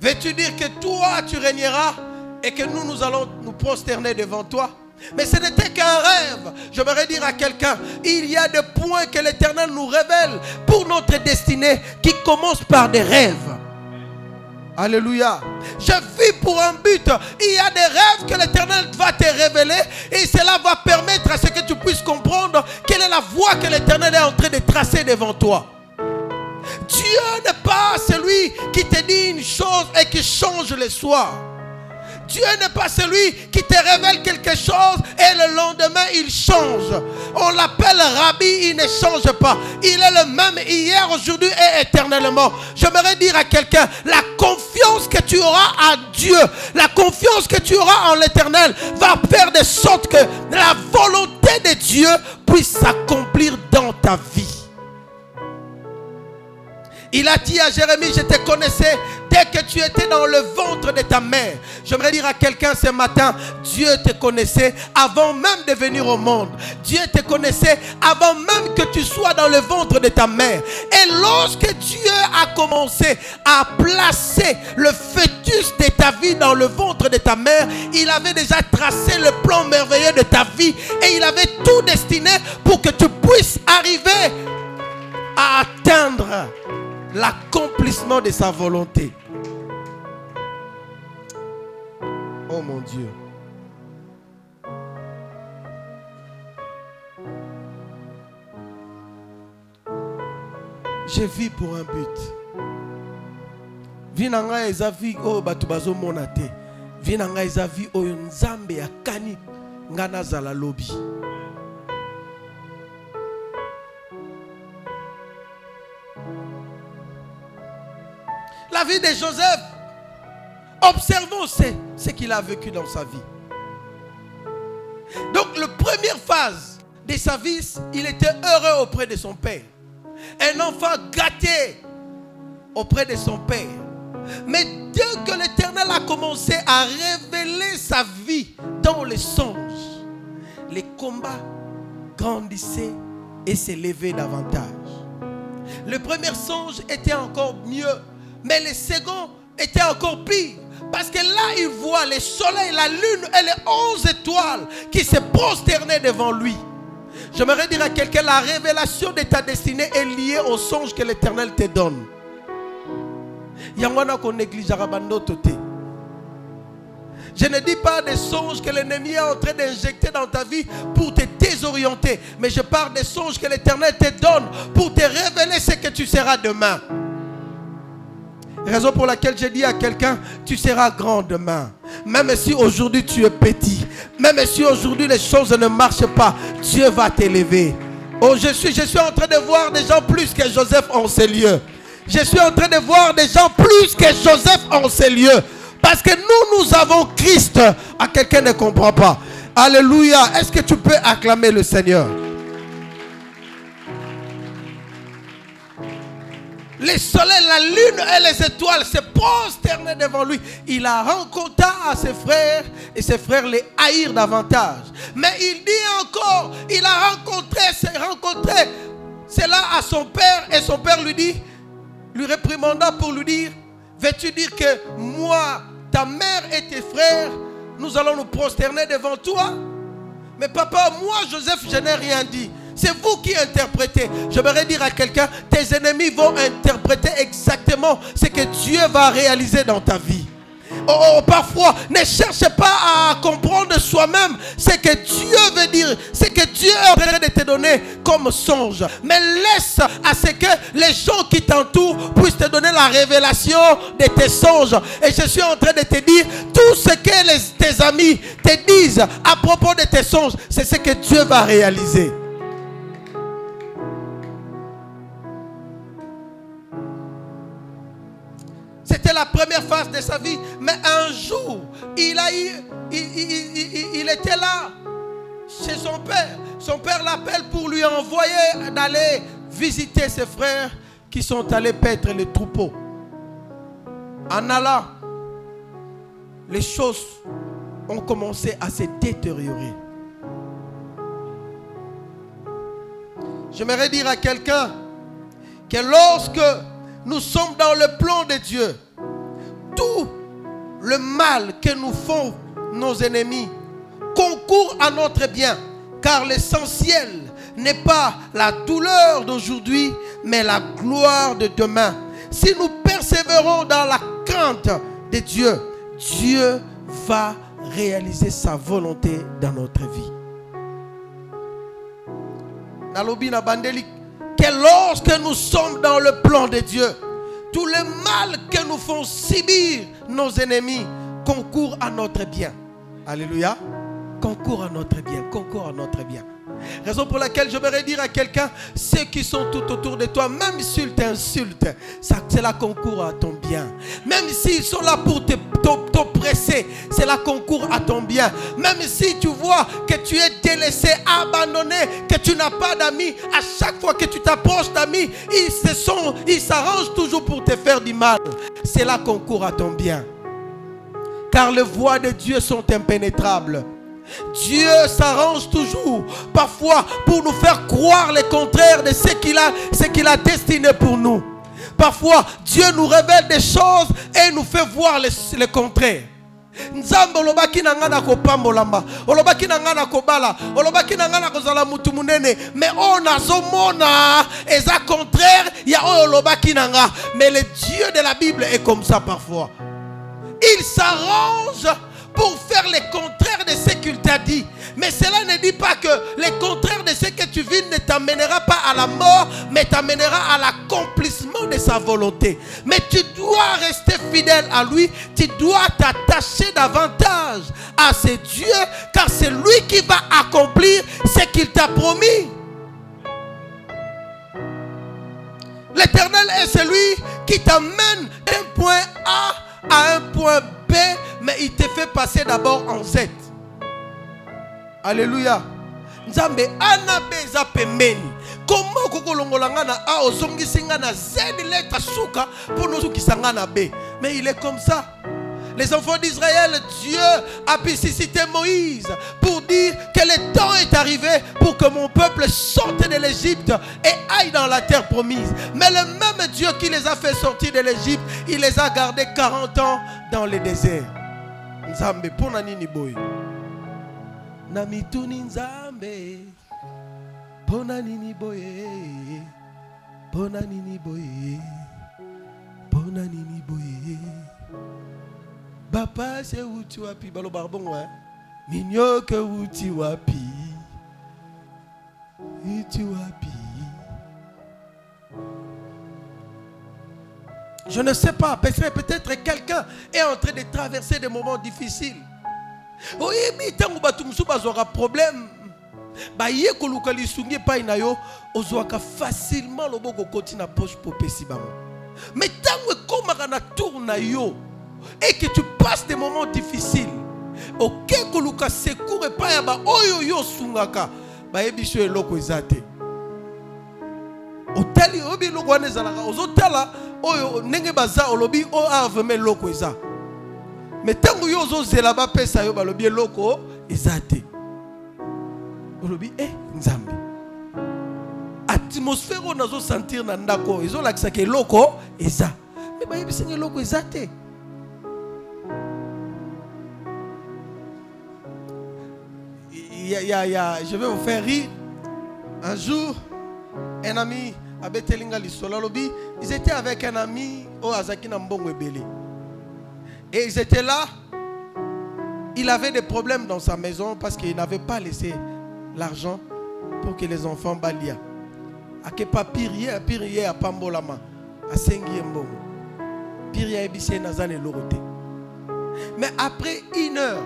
veux-tu dire que toi tu régneras et que nous, nous allons nous prosterner devant toi? Mais ce n'était qu'un rêve. Je voudrais dire à quelqu'un, il y a des points que l'Éternel nous révèle pour notre destinée qui commencent par des rêves. Alléluia. Je vis pour un but. Il y a des rêves que l'Éternel va te révéler et cela va permettre à ce que tu puisses comprendre quelle est la voie que l'Éternel est en train de tracer devant toi. Dieu n'est pas celui qui te dit une chose et qui change le soir. Dieu n'est pas celui qui te révèle quelque chose et le lendemain il change. On l'appelle Rabbi, il ne change pas. Il est le même hier, aujourd'hui et éternellement. J'aimerais dire à quelqu'un, la confiance que tu auras à Dieu, la confiance que tu auras en l'éternel va faire de sorte que la volonté de Dieu puisse s'accomplir dans ta vie. Il a dit à Jérémie, je te connaissais dès que tu étais dans le ventre de ta mère. J'aimerais dire à quelqu'un ce matin, Dieu te connaissait avant même de venir au monde. Dieu te connaissait avant même que tu sois dans le ventre de ta mère. Et lorsque Dieu a commencé à placer le fœtus de ta vie dans le ventre de ta mère, il avait déjà tracé le plan merveilleux de ta vie et il avait tout destiné pour que tu puisses arriver à atteindre l'accomplissement de sa volonté. Oh mon Dieu. Je vis pour un but. vie na ngai eza vie oyo bato bazomona te vie na eza vie nzambe akani ngai nazala lobi de joseph observons ce, qu'il a vécu dans sa vie donc la première phase de sa vie il était heureux auprès de son père un enfant gâté auprès de son père. Mais dès que l'Éternel a commencé à révéler sa vie dans les songes, les combats grandissaient et s'élevaient davantage. Le premier songe était encore mieux, mais le second était encore pire. Parce que là, il voit le soleil, la lune et les onze étoiles qui se prosternaient devant lui. J'aimerais dire à quelqu'un, la révélation de ta destinée est liée au songe que l'Éternel te donne. Je ne dis pas des songes que l'ennemi est en train d'injecter dans ta vie pour te désorienter, mais je parle des songes que l'Éternel te donne pour te révéler ce que tu seras demain. Raison pour laquelle j'ai dit à quelqu'un, tu seras grand demain. Même si aujourd'hui tu es petit, même si aujourd'hui les choses ne marchent pas, Dieu va t'élever. Oh, je suis, je suis en train de voir des gens plus que Joseph en ces lieux. Je suis en train de voir des gens plus que Joseph en ces lieux. Parce que nous, nous avons Christ. À ah, quelqu'un ne comprend pas. Alléluia. Est-ce que tu peux acclamer le Seigneur? Les soleils, la lune et les étoiles se prosternaient devant lui. Il a rencontré à ses frères et ses frères les haïrent davantage. Mais il dit encore, il a rencontré, s'est rencontré cela à son père et son père lui dit, lui réprimanda pour lui dire, veux-tu dire que moi, ta mère et tes frères, nous allons nous prosterner devant toi? Mais papa, moi Joseph, je n'ai rien dit. C'est vous qui interprétez. Je voudrais dire à quelqu'un, tes ennemis vont interpréter exactement ce que Dieu va réaliser dans ta vie. Oh, oh, parfois, ne cherche pas à comprendre soi-même ce que Dieu veut dire, ce que Dieu est en train de te donner comme songe. Mais laisse à ce que les gens qui t'entourent puissent te donner la révélation de tes songes. Et je suis en train de te dire, tout ce que tes amis te disent à propos de tes songes, c'est ce que Dieu va réaliser. C'était la première phase de sa vie. Mais un jour, il, a il, était là chez son père. Son père l'appelle pour lui envoyer d'aller visiter ses frères qui sont allés paître les troupeaux. En allant, les choses ont commencé à se détériorer. J'aimerais dire à quelqu'un que lorsque nous sommes dans le plan de Dieu. Tout le mal que nous font nos ennemis concourt à notre bien, car l'essentiel n'est pas la douleur d'aujourd'hui, mais la gloire de demain. Si nous persévérons dans la crainte de Dieu, Dieu va réaliser sa volonté dans notre vie que lorsque nous sommes dans le plan de Dieu, tout le mal que nous font subir nos ennemis concourt à notre bien. Alléluia. Concourt à notre bien, concourt à notre bien. Raison pour laquelle je voudrais dire à quelqu'un, ceux qui sont tout autour de toi, même s'ils t'insultent, c'est concours à ton bien. Même s'ils sont là pour t'oppresser, c'est la concours à ton bien. Même si tu vois tu es délaissé, abandonné, que tu n'as pas d'amis, à chaque fois que tu t'approches d'amis, ils se sont, ils s'arrangent toujours pour te faire du mal. C'est la concours à ton bien. Car les voies de Dieu sont impénétrables. Dieu s'arrange toujours, parfois pour nous faire croire le contraire de ce qu'il a, ce qu'il a destiné pour nous. Parfois, Dieu nous révèle des choses et nous fait voir le contraire. Nzambe olobaki na ngai na kopambolama olobaki na ngai na kobala olobaki na ngai na kozala mutu munene. Me oyo nazomona eza contraire ya oyo olobaki na mais le dieu de la bible est comme ça parfois. Il s'arrange pour faire les contraires de ce qu'il t'a dit. Mais cela ne dit pas que les contraires de ce que tu vis ne t'amènera pas à la mort, mais t'amènera à l'accomplissement de sa volonté. Mais tu dois rester fidèle à lui, tu dois t'attacher davantage à ce Dieu, car c'est lui qui va accomplir ce qu'il t'a promis. L'éternel est celui qui t'amène d'un point A à un point B, mais il te fait passer d'abord en Z. Alléluia. nzambe ana be eza pembeni koma okokolongola nga na a mais il est comme ça les enfants d'Israël, Dieu a pu susciter Moïse pour dire que le temps est arrivé pour que mon peuple sorte de l'Égypte et aille dans la terre promise. Mais le même Dieu qui les a fait sortir de l'Égypte, il les a gardés 40 ans dans le désert. Nzambe boy. Na mituni nzambe. Pona nini boy. Pona nini boy. Pona nini boy. bapase wuti wapi? Balobaka bongo wuti wapi? Wuti wapi? Je ne sais pas peut-être quelqu'un est en train de traverser des moments difficiles oyebi ntango bato mosusu bazwaka problème baye koluka lisungi epai na yo ozwaka facilement loboko okoti na poche mpo opesi bango. Mais ntango ekomaka na tour na yo et que tu passes des moments difficiles oke koluka secours epai ya baoyo yo osungaka bayebi so eloko eza te. Otali oyebi eloko wana ezalaka ozotala oyo ndenge baza olobi o a vraimen eloko eza me ntango yo ozozela bapesa yo balobi eloko eza te olobi e nzambe atmosphère oyo nazosentir na ndako oyo ezolakisaka eloko eza me bayebisanga eloko eza te y a, y a, je vais vous faire rire. Un jour, un ami, Abetelinga Lissolalobi, ils étaient avec un ami au Azaki Nambongo Ebele. Et ils étaient là. Il avait des problèmes dans sa maison parce qu'il n'avait pas laissé l'argent pour que les enfants balia. À Pambolama, à Sengi Mbongo. Piriye Ebissé Nazane Lorote. Mais après une heure,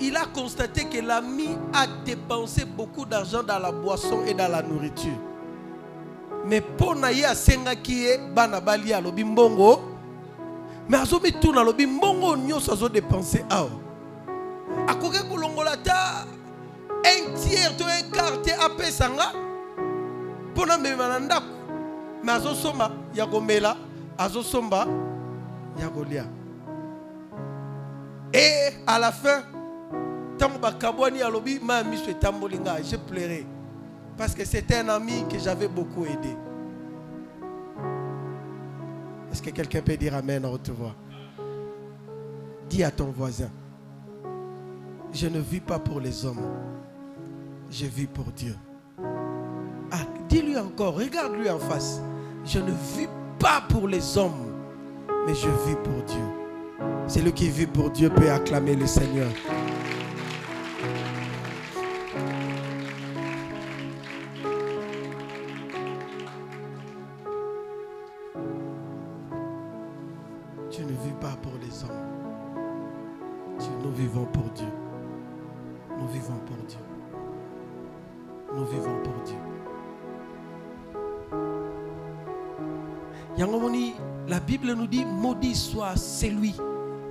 il a constaté que l'ami a dépensé beaucoup d'argent dans la boisson et dans la nourriture. Mais pour naye asengaki ye bana balia mais azomituna alobi mbongo nyonso azodepense awa. Akoki kolongola ta un tiers to un quart te apesa nga mpo namema na ndako. Mais azosomba ya komela azosomba ya kolia. Et à la fin ntango bakabwani alobi ma miso etamboli j'ai pleuré. Parce que c'était un ami que j'avais beaucoup aidé est-ce que quelqu'un peut dire amen en haute voix? Dis à ton voisin je ne vis pas pour les hommes je vis pour Dieu. Ah dis-lui encore regarde-lui en face. Je ne vis pas pour les hommes mais je vis pour Dieu. Celui qui vit pour Dieu peut acclamer le Seigneur celui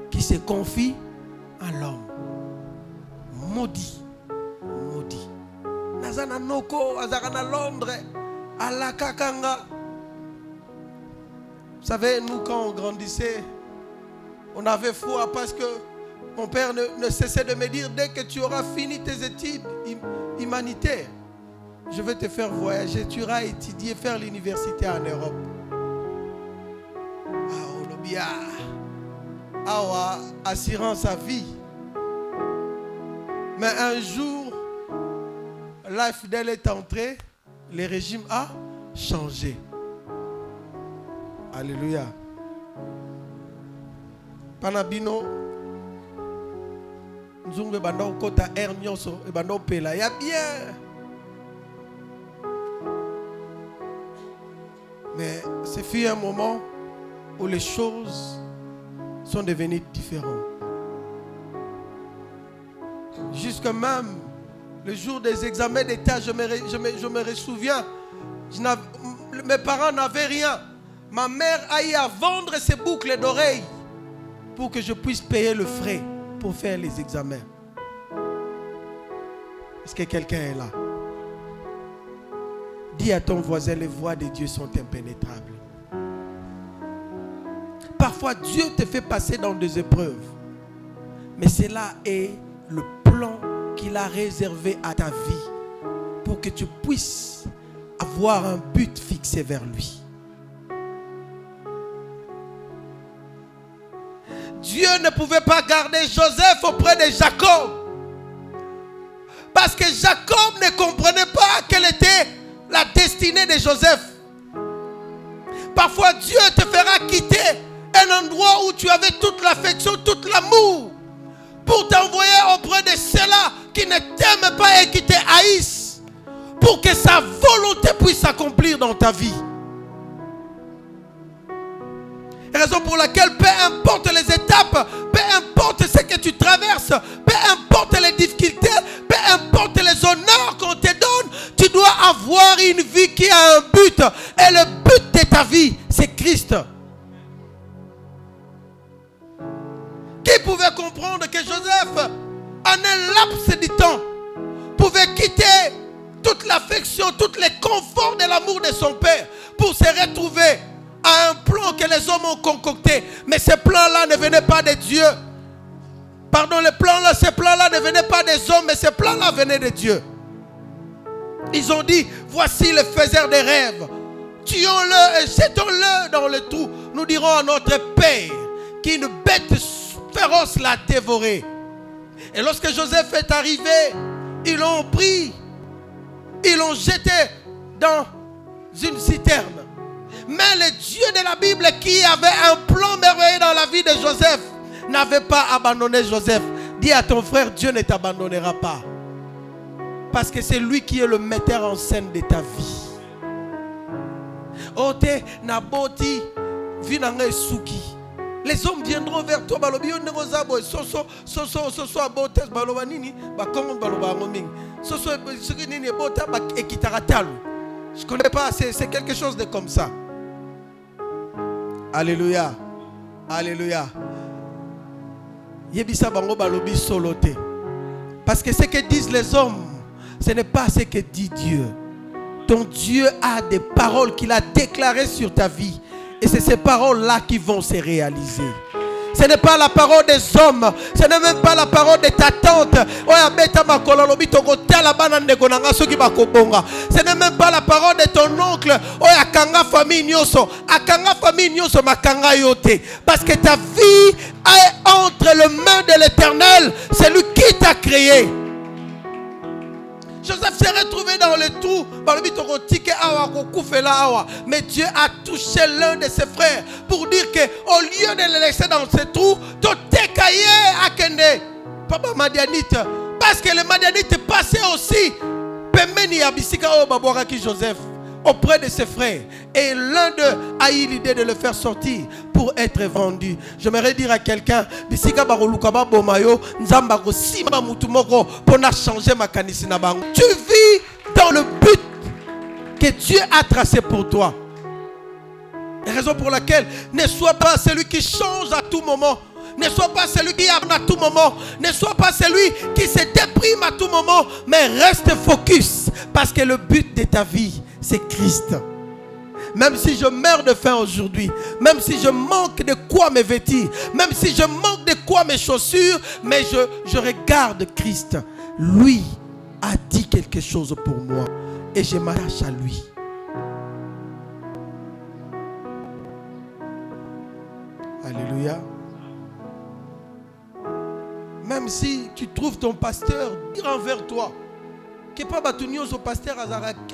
qui se confie à l'homme. Maudit. Maudit. Nazana noko, azaka na Londres. Vous savez, nous, quand on grandissait, on avait foi parce que mon père ne, cessait de me dire, dès que tu auras fini tes études hum- humanitaires, je vais te faire voyager, tu iras étudier, faire l'université en Europe. Ah. Awa, assurance à vie. Mais un jour, la fidèle est entrée, le régime a changé. Alléluia. Panabino, nzungu ebanda kokota air nyonso ebanda kopela ya bien mais ce fut un moment où les choses sont devenues différentes jusque même le jour des examens d'état je me, je mes parents n'avaient rien ma mère a eu à vendre ses boucles d'oreilles pour que je puisse payer le frais pour faire les examens. Est-ce que quelqu'un est là? Dis à ton voisin, les voies de Dieu sont impénétrables. Parfois, Dieu te fait passer dans des épreuves. Mais cela est le plan qu'il a réservé à ta vie pour que tu puisses avoir un but fixé vers lui. Dieu ne pouvait pas garder Joseph auprès de Jacob. Parce que Jacob ne comprenait pas quelle était la destinée de Joseph. Parfois Dieu te fera quitter un endroit où tu avais toute l'affection, tout l'amour, pour t'envoyer auprès de ceux-là qui ne t'aiment pas et qui te haïssent, pour que sa volonté puisse s'accomplir dans ta vie. Raison pour laquelle, peu importe les étapes, peu importe ce que tu traverses, peu importe les difficultés, peu importe les honneurs qu'on te donne, tu dois avoir une vie qui a un but. Et le but de ta vie, c'est Christ. Qui pouvait comprendre que Joseph, en un laps de temps, pouvait quitter toute l'affection, tous les conforts de l'amour de son père pour se retrouver à un plan que les hommes ont concocté. Mais ces plans-là ne venaient pas de Dieu. Pardon, les plans-là, ces plans-là ne venaient pas des hommes, mais ces plans-là venaient de Dieu. Ils ont dit, voici le faiseur des rêves. Tuons-le et jetons-le dans le trou. Nous dirons à notre Père qu'une bête féroce l'a dévoré. Et lorsque Joseph est arrivé, ils l'ont pris, ils l'ont jeté dans une citerne. Mais le Dieu de la Bible qui avait un plan merveilleux dans la vie de Joseph n'avait pas abandonné Joseph. Dis à ton frère, Dieu ne t'abandonnera pas. Parce que c'est lui qui est le metteur en scène de ta vie. Ote. Les hommes viendront vers toi balobi yo ndeko zabo soso soso soso abotes baloba nini? Ba kongo baloba ngoming. Soso soki nini bota ba ekitaratalu. Je connais pas, c'est quelque chose de comme ça. Alléluia. Alléluia. Yebisa bango balobi solote. Parce que ce que disent les hommes, ce n'est pas ce que dit Dieu. Ton Dieu a des paroles qu'il a déclarées sur ta vie. Et c'est ces paroles-là qui vont se réaliser. Ce n'est pas la parole des hommes. Ce n'est même pas la parole de ta tante. Ce n'est même pas la parole de ton oncle. Parce que ta vie est entre les mains de l'éternel. C'est lui qui t'a créé. Joseph s'est retrouvé dans le trou. Mais Dieu a touché l'un de ses frères pour dire que au lieu de le laisser dans ce trou, Papa Madianite. Parce que le Madianite passait aussi. Pemeni Abisika Joseph auprès de ses frères. Et l'un d'eux a eu l'idée de le faire sortir pour être vendu. J'aimerais dire à quelqu'un, tu vis dans le but que Dieu a tracé pour toi. Raison pour laquelle ne sois pas celui qui change à tout moment. Ne sois pas celui qui aime à tout moment. Ne sois pas celui qui se déprime à tout moment. Mais reste focus. Parce que le but de ta vie, c'est Christ. Même si je meurs de faim aujourd'hui, même si je manque de quoi me vêtir, même si je manque de quoi mes chaussures, mais je, regarde Christ. Lui a dit quelque chose pour moi et je m'attache à lui. Alléluia. Même si tu trouves ton pasteur dire envers toi, bato nyonso paster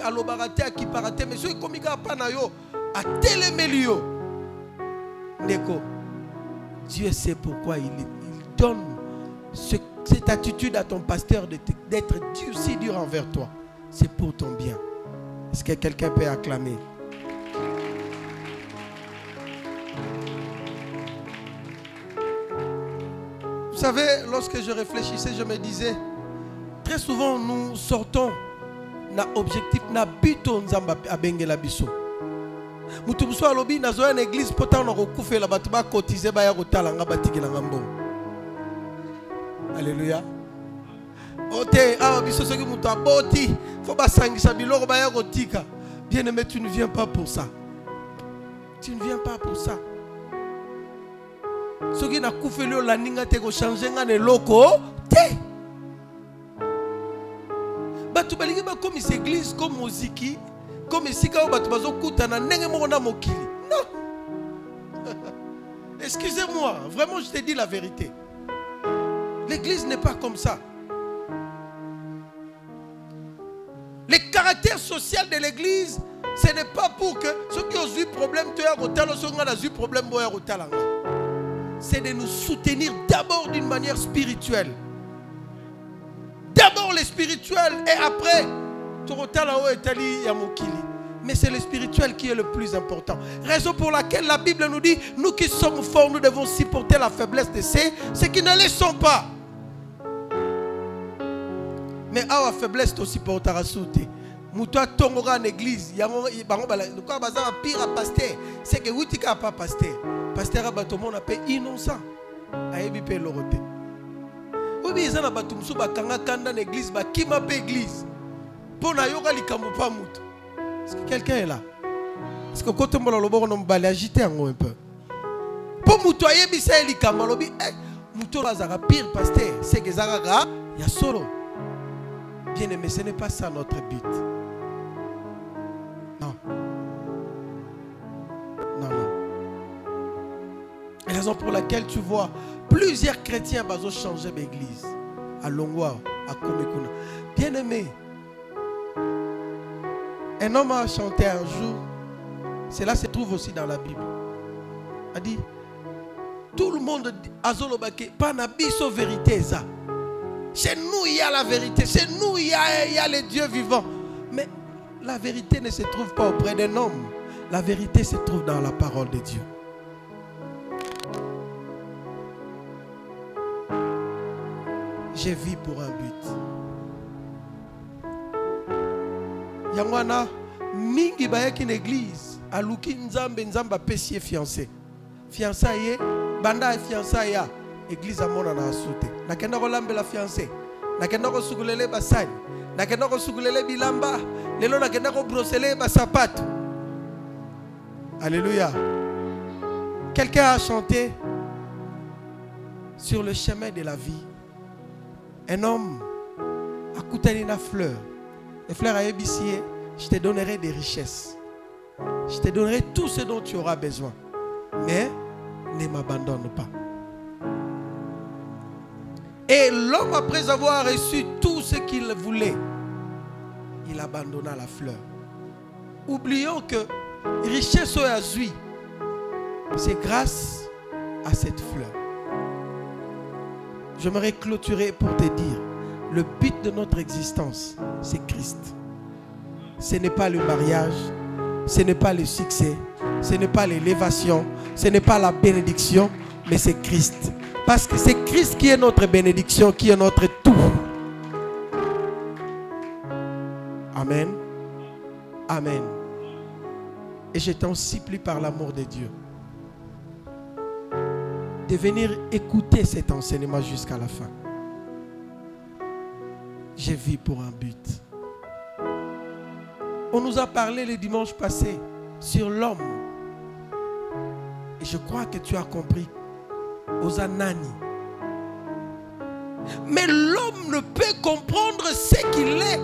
alobaka te akipaka te mais soki ekomi kaka mpa na yo atelemeli yo dieu sait pourquoi il, donne ce, cette attitude à ton pasteur d'être si dur envers toi, c'est pour ton bien. Est-ce que quelqu'un peut acclamer? Vous savez, lorsque je réfléchissais, je me disais, souvent nous sortons na objectif na bito nzamba abengela biso. Mutu mosusu alobi nazoya na église mpo na kokufela bato bakotize baya kotala nga batikelanga mbongo. Alleluya o te awa biso soki moto aboti fo basangisa biloko baya kotika. Bien aimé tu ne viens pas pour ça. Tu ne viens pas pour ça. Soki nakufeli olandi nga te kochange nga na eloko te bato balingi bakomisa église comme moziki comme esika oyo bato bazokutana ndenge moko na mokili. Non. Excusez-moi vraiment je te dis la vérité. L'église n'est pas comme ça. Le caractère social de l'église ce n'est pas pour que ceux qui ont eu problème as ceux qui ont eu problème c'est de nous soutenir d'abord d'une manière spirituelle le spirituel et après, mais c'est le spirituel qui est le plus important. Raison pour laquelle la Bible nous dit, nous qui sommes forts, nous devons supporter la faiblesse de ceux, ceux qui ne le sont pas. Mais à la faiblesse, tu supporteras sauter. Moutoua tongora en église, quoi baza pire pasteur, c'est que wutika pas pasteur. Pasteur a batomon appelé innocent. Ayebi pe lorote oyebi eza na bato mosusu bakanga kanda na église bakima mpe église. Mpo nayoka likambo mpa moto. Que quelqu'un est là? Est-ce que kotombola loboko na mobali agite yango un peu? Mpo moto ayebisa ye likambo alobi eh, moto oyo azalaka pire paster seke eza kaka ya solo. Bien aimé ce n'est pas ça notre but. Non. Non non. Raison pour laquelle tu vois Plusieurs chrétiens ont changé d'église. À Longwa, à Komekuna. Bien aimé, un homme a chanté un jour, cela se trouve aussi dans la Bible. A dit, tout le monde a zolobake, pas vérité ça. Chez nous, il y a la vérité. Chez nous, il il y a les dieux vivants. Mais la vérité ne se trouve pas auprès d'un homme. La vérité se trouve dans la parole de Dieu. J'ai vis pour un but. Yangwana, mingi bayaki na église, aluki nzambe nzambe apesi ye fiancé. Fiancé ye, banda ye fiancé ya, église amona na asute. Nakenda kolambela fiancé. Nakenda kosukulele basani. Nakenda kosukulele bilamba. Lelo nakenda kobrosele basapato. Alléluia. Quelqu'un a chanté sur le chemin de la vie un homme a coûté une fleur. Les fleurs à ébicier, je te donnerai des richesses. Je te donnerai tout ce dont tu auras besoin. Mais ne m'abandonne pas. Et l'homme, après avoir reçu tout ce qu'il voulait, il abandonna la fleur. Oublions que richesse au azui, c'est grâce à cette fleur. J'aimerais clôturer pour te dire, le but de notre existence, c'est Christ. Ce n'est pas le mariage, ce n'est pas le succès, ce n'est pas l'élévation, ce n'est pas la bénédiction, mais c'est Christ. Parce que c'est Christ qui est notre bénédiction, qui est notre tout. Amen. Amen. Et je t'en supplie par l'amour de Dieu de venir écouter cet enseignement jusqu'à la fin. J'ai vu pour un but. On nous a parlé le dimanche passé sur l'homme. Et je crois que tu as compris. Aux anani. Mais l'homme ne peut comprendre ce qu'il est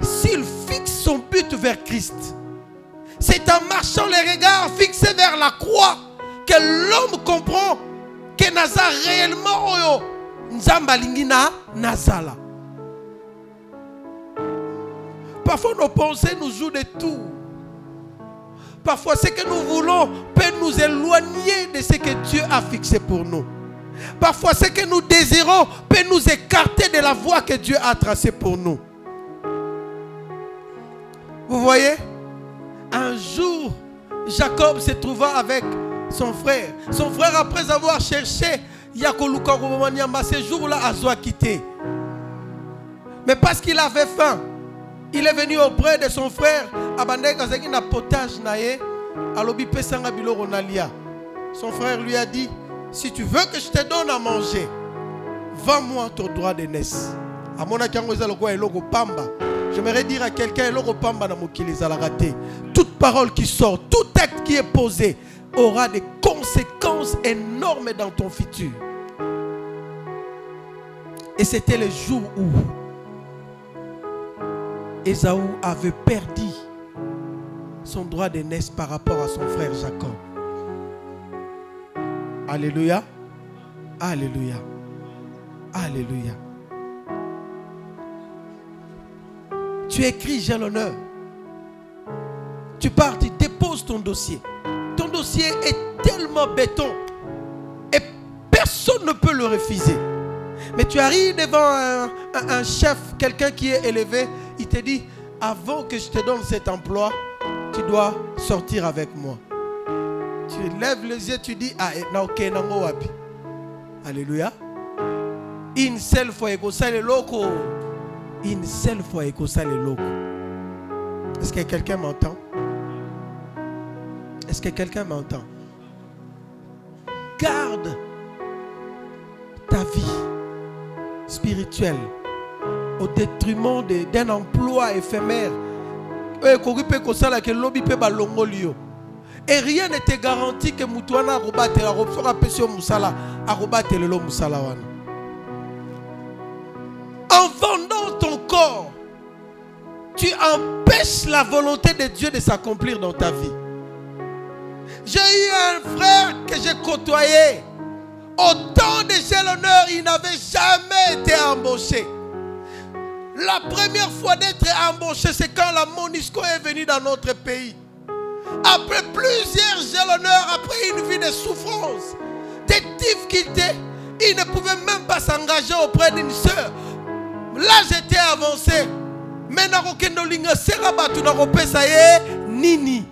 s'il fixe son but vers Christ. C'est en marchant les regards fixés vers la croix que l'homme comprend que naza réellement oyo nazala. Parfois nos pensées nous jouent de tout parfois ce que nous voulons peut nous éloigner de ce que Dieu a fixé pour nous. Parfois, ce que nous désirons peut nous écarter de la voie que Dieu a tracée pour nous. Vous voyez? Un jour, Jacob se trouva avec son frère. Son frère, après avoir cherché Yakoluka ce jour-là, a quitté. Mais parce qu'il avait faim, il est venu auprès de son frère. potage Son frère lui a dit Si tu veux que je te donne à manger, vends-moi ton droit de naissance. J'aimerais dire à quelqu'un toute parole qui sort, tout acte qui est posé aura des conséquences énormes dans ton futur. Et c'était le jour où Esaü avait perdu son droit de naissance par rapport à son frère Jacob. Alléluia. Alléluia. Alléluia. Tu écris, j'ai l'honneur. Tu pars, tu déposes ton dossier. Ton dossier est tellement béton. Et personne ne peut le refuser. Mais tu arrives devant un, chef, quelqu'un qui est élevé, il te dit, avant que je te donne cet emploi, tu dois sortir avec moi. Tu lèves les yeux, tu dis, ah, eh, Alléluia. Une seule fois, le loco. Une seule fois, le loco. Est-ce que quelqu'un m'entend? Est-ce que quelqu'un m'entend? Garde ta vie spirituelle au détriment d'un emploi éphémère. Et rien ne te garantit que Moutouana arobate la robe sera pesio musala arobate le musala. En vendant ton corps, tu empêches la volonté de Dieu de s'accomplir dans ta vie. J'ai eu un frère que j'ai côtoyé. Au temps de l'honneur, il n'avait jamais été embauché. La première fois d'être embauché, c'est quand la Monisco est venue dans notre pays. Après plusieurs gélonneurs, après une vie de souffrance, des difficultés, il ne pouvait même pas s'engager auprès d'une soeur. Là, j'étais avancé. Mais nini.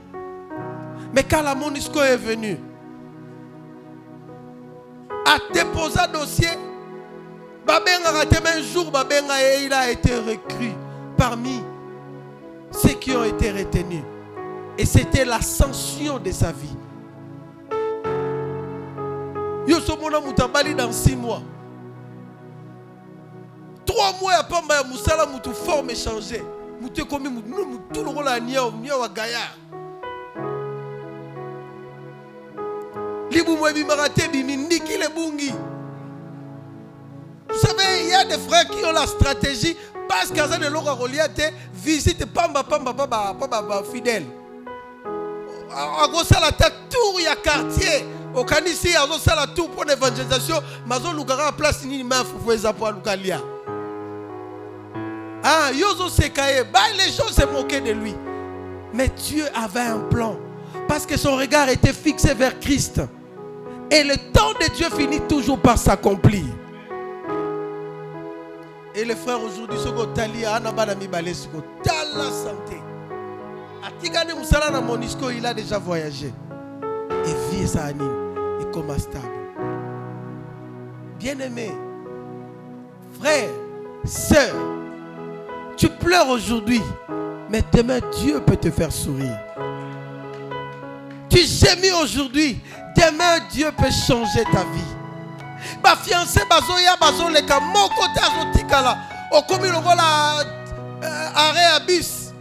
Mais quand la Monisco est venue, a déposé un dossier. Un jour, il a été recru parmi ceux qui ont été retenus. Et c'était l'ascension de sa vie. Yosomona Moutabali dans six mois. Trois mois après, Moussala Moutou forme changé. Moutou comme tout le rôle à Nia, Nia Gaya. Vous savez, il y a des frères qui ont la stratégie parce qu'ils ont de Goliath, visite Pamba Pamba Pamba Pamba fidèle. À la tour, il y a quartier. Au Kanisi, à la tour pour l'évangélisation. Mazo Lugara place ni ma foufoueza pour Lukalia. Ah, Yozo Sekaye. Bah, les gens se moquaient de lui. Mais Dieu avait un plan. Parce que son regard était fixé vers Christ. Et le temps de Dieu finit toujours par s'accomplir. Et les frères aujourd'hui, ce que tali anabana mibale ce la santé. Monisco, il a déjà voyagé. Et vie sa anime et comme stable. Bien-aimé, frère, sœur, tu pleures aujourd'hui, mais demain Dieu peut te faire sourire. Tu gémis aujourd'hui, Demain, Dieu peut changer ta vie. Ma fiancée, bazoya, bazoleka, mon côté azotikala. Okomi lokola euh, arrêt à bis.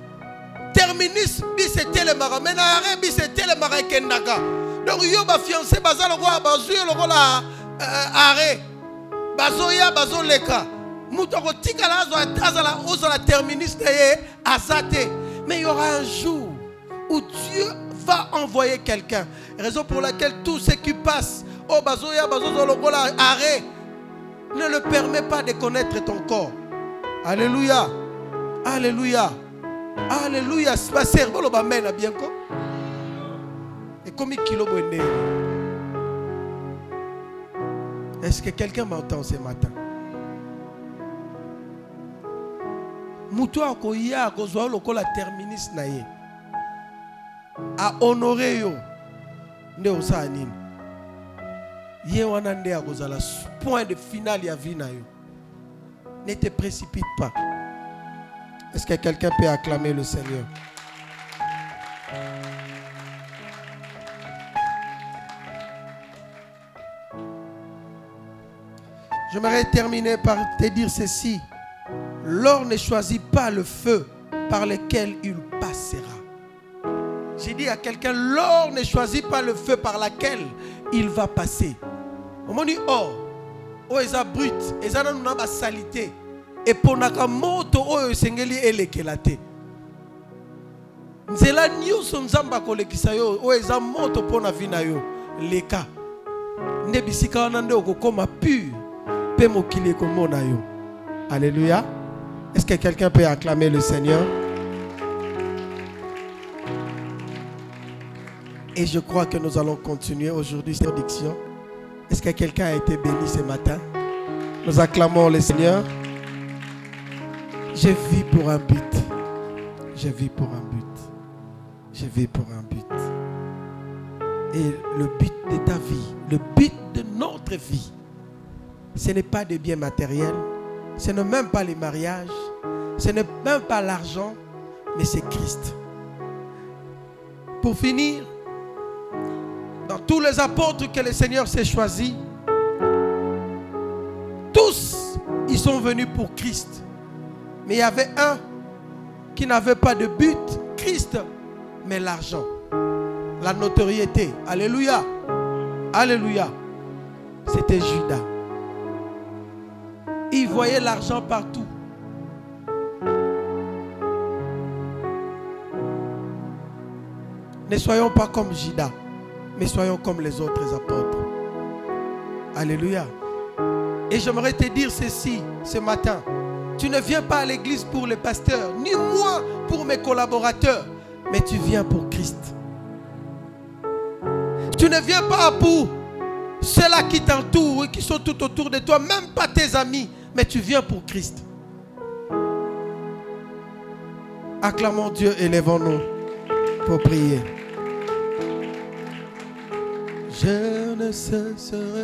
Terminus bis était le mara. Mais arrêt bis était le mara kendaga. Donc yo ba fiancé baza lokola bazuyo lokola euh, arrêt. Bazoya, bazoleka. Muto kotikala azo azala ozala terminus na ye azate. Mais il y aura un jour où Dieu va envoyer quelqu'un. Raison pour laquelle tout ce qui passe, oh bazoya, arrêt, ne le permet pas de connaître ton corps. Alléluia. Alléluia. Alléluia. Ma sœur, bien quoi? Et comme kilo Est-ce que quelqu'un m'entend ce matin? Moto akoya akozwa lokola terminus na ye yo. Wana nde akozala point de finale ya vie yo. Ne te précipite pas. Est-ce que quelqu'un peut acclamer le seigneur? J'aimerais terminer par te dire ceci. L'or ne choisit pas le feu par lequel il passera. J'ai dit à quelqu'un, l'or ne choisit pas le feu par lequel il va passer. On dit or, oh eza brut, eza nanu na ba salité. Et ponaka moto oyo esengeli elekela te. nzela nyonso nzambe akolekisa yo oyo eza moto na vi leka nde bisika wana nde pur alléluia est-ce que quelqu'un peut acclamer le seigneur? Et je crois que nous allons continuer aujourd'hui cette diction est-ce que quelqu'un a été béni ce matin? Nous acclamons le seigneur. Je vis pour un but. Je vis pour un but. Je vis pour un but. Et le but de ta vie le but de notre vie ce n'est pas des biens matériels, ce n'est même pas les mariages, ce n'est même pas l'argent, mais c'est Christ. Pour finir, tous les apôtres que le Seigneur s'est choisi, tous, ils sont venus pour Christ. Mais il y avait un qui n'avait pas de but, Christ, mais l'argent, la notoriété. Alléluia. Alléluia. C'était Judas. Il voyait l'argent partout. Ne soyons pas comme Judas, mais soyons comme les autres apôtres. Alléluia. Et j'aimerais te dire ceci ce matin. Tu ne viens pas à l'église pour les pasteurs, ni moi pour mes collaborateurs, mais tu viens pour Christ. Tu ne viens pas pour ceux-là qui t'entourent et qui sont tout autour de toi, même pas tes amis, mais tu viens pour Christ. Acclamons Dieu, élevons-nous pour prier. Je ne cesserai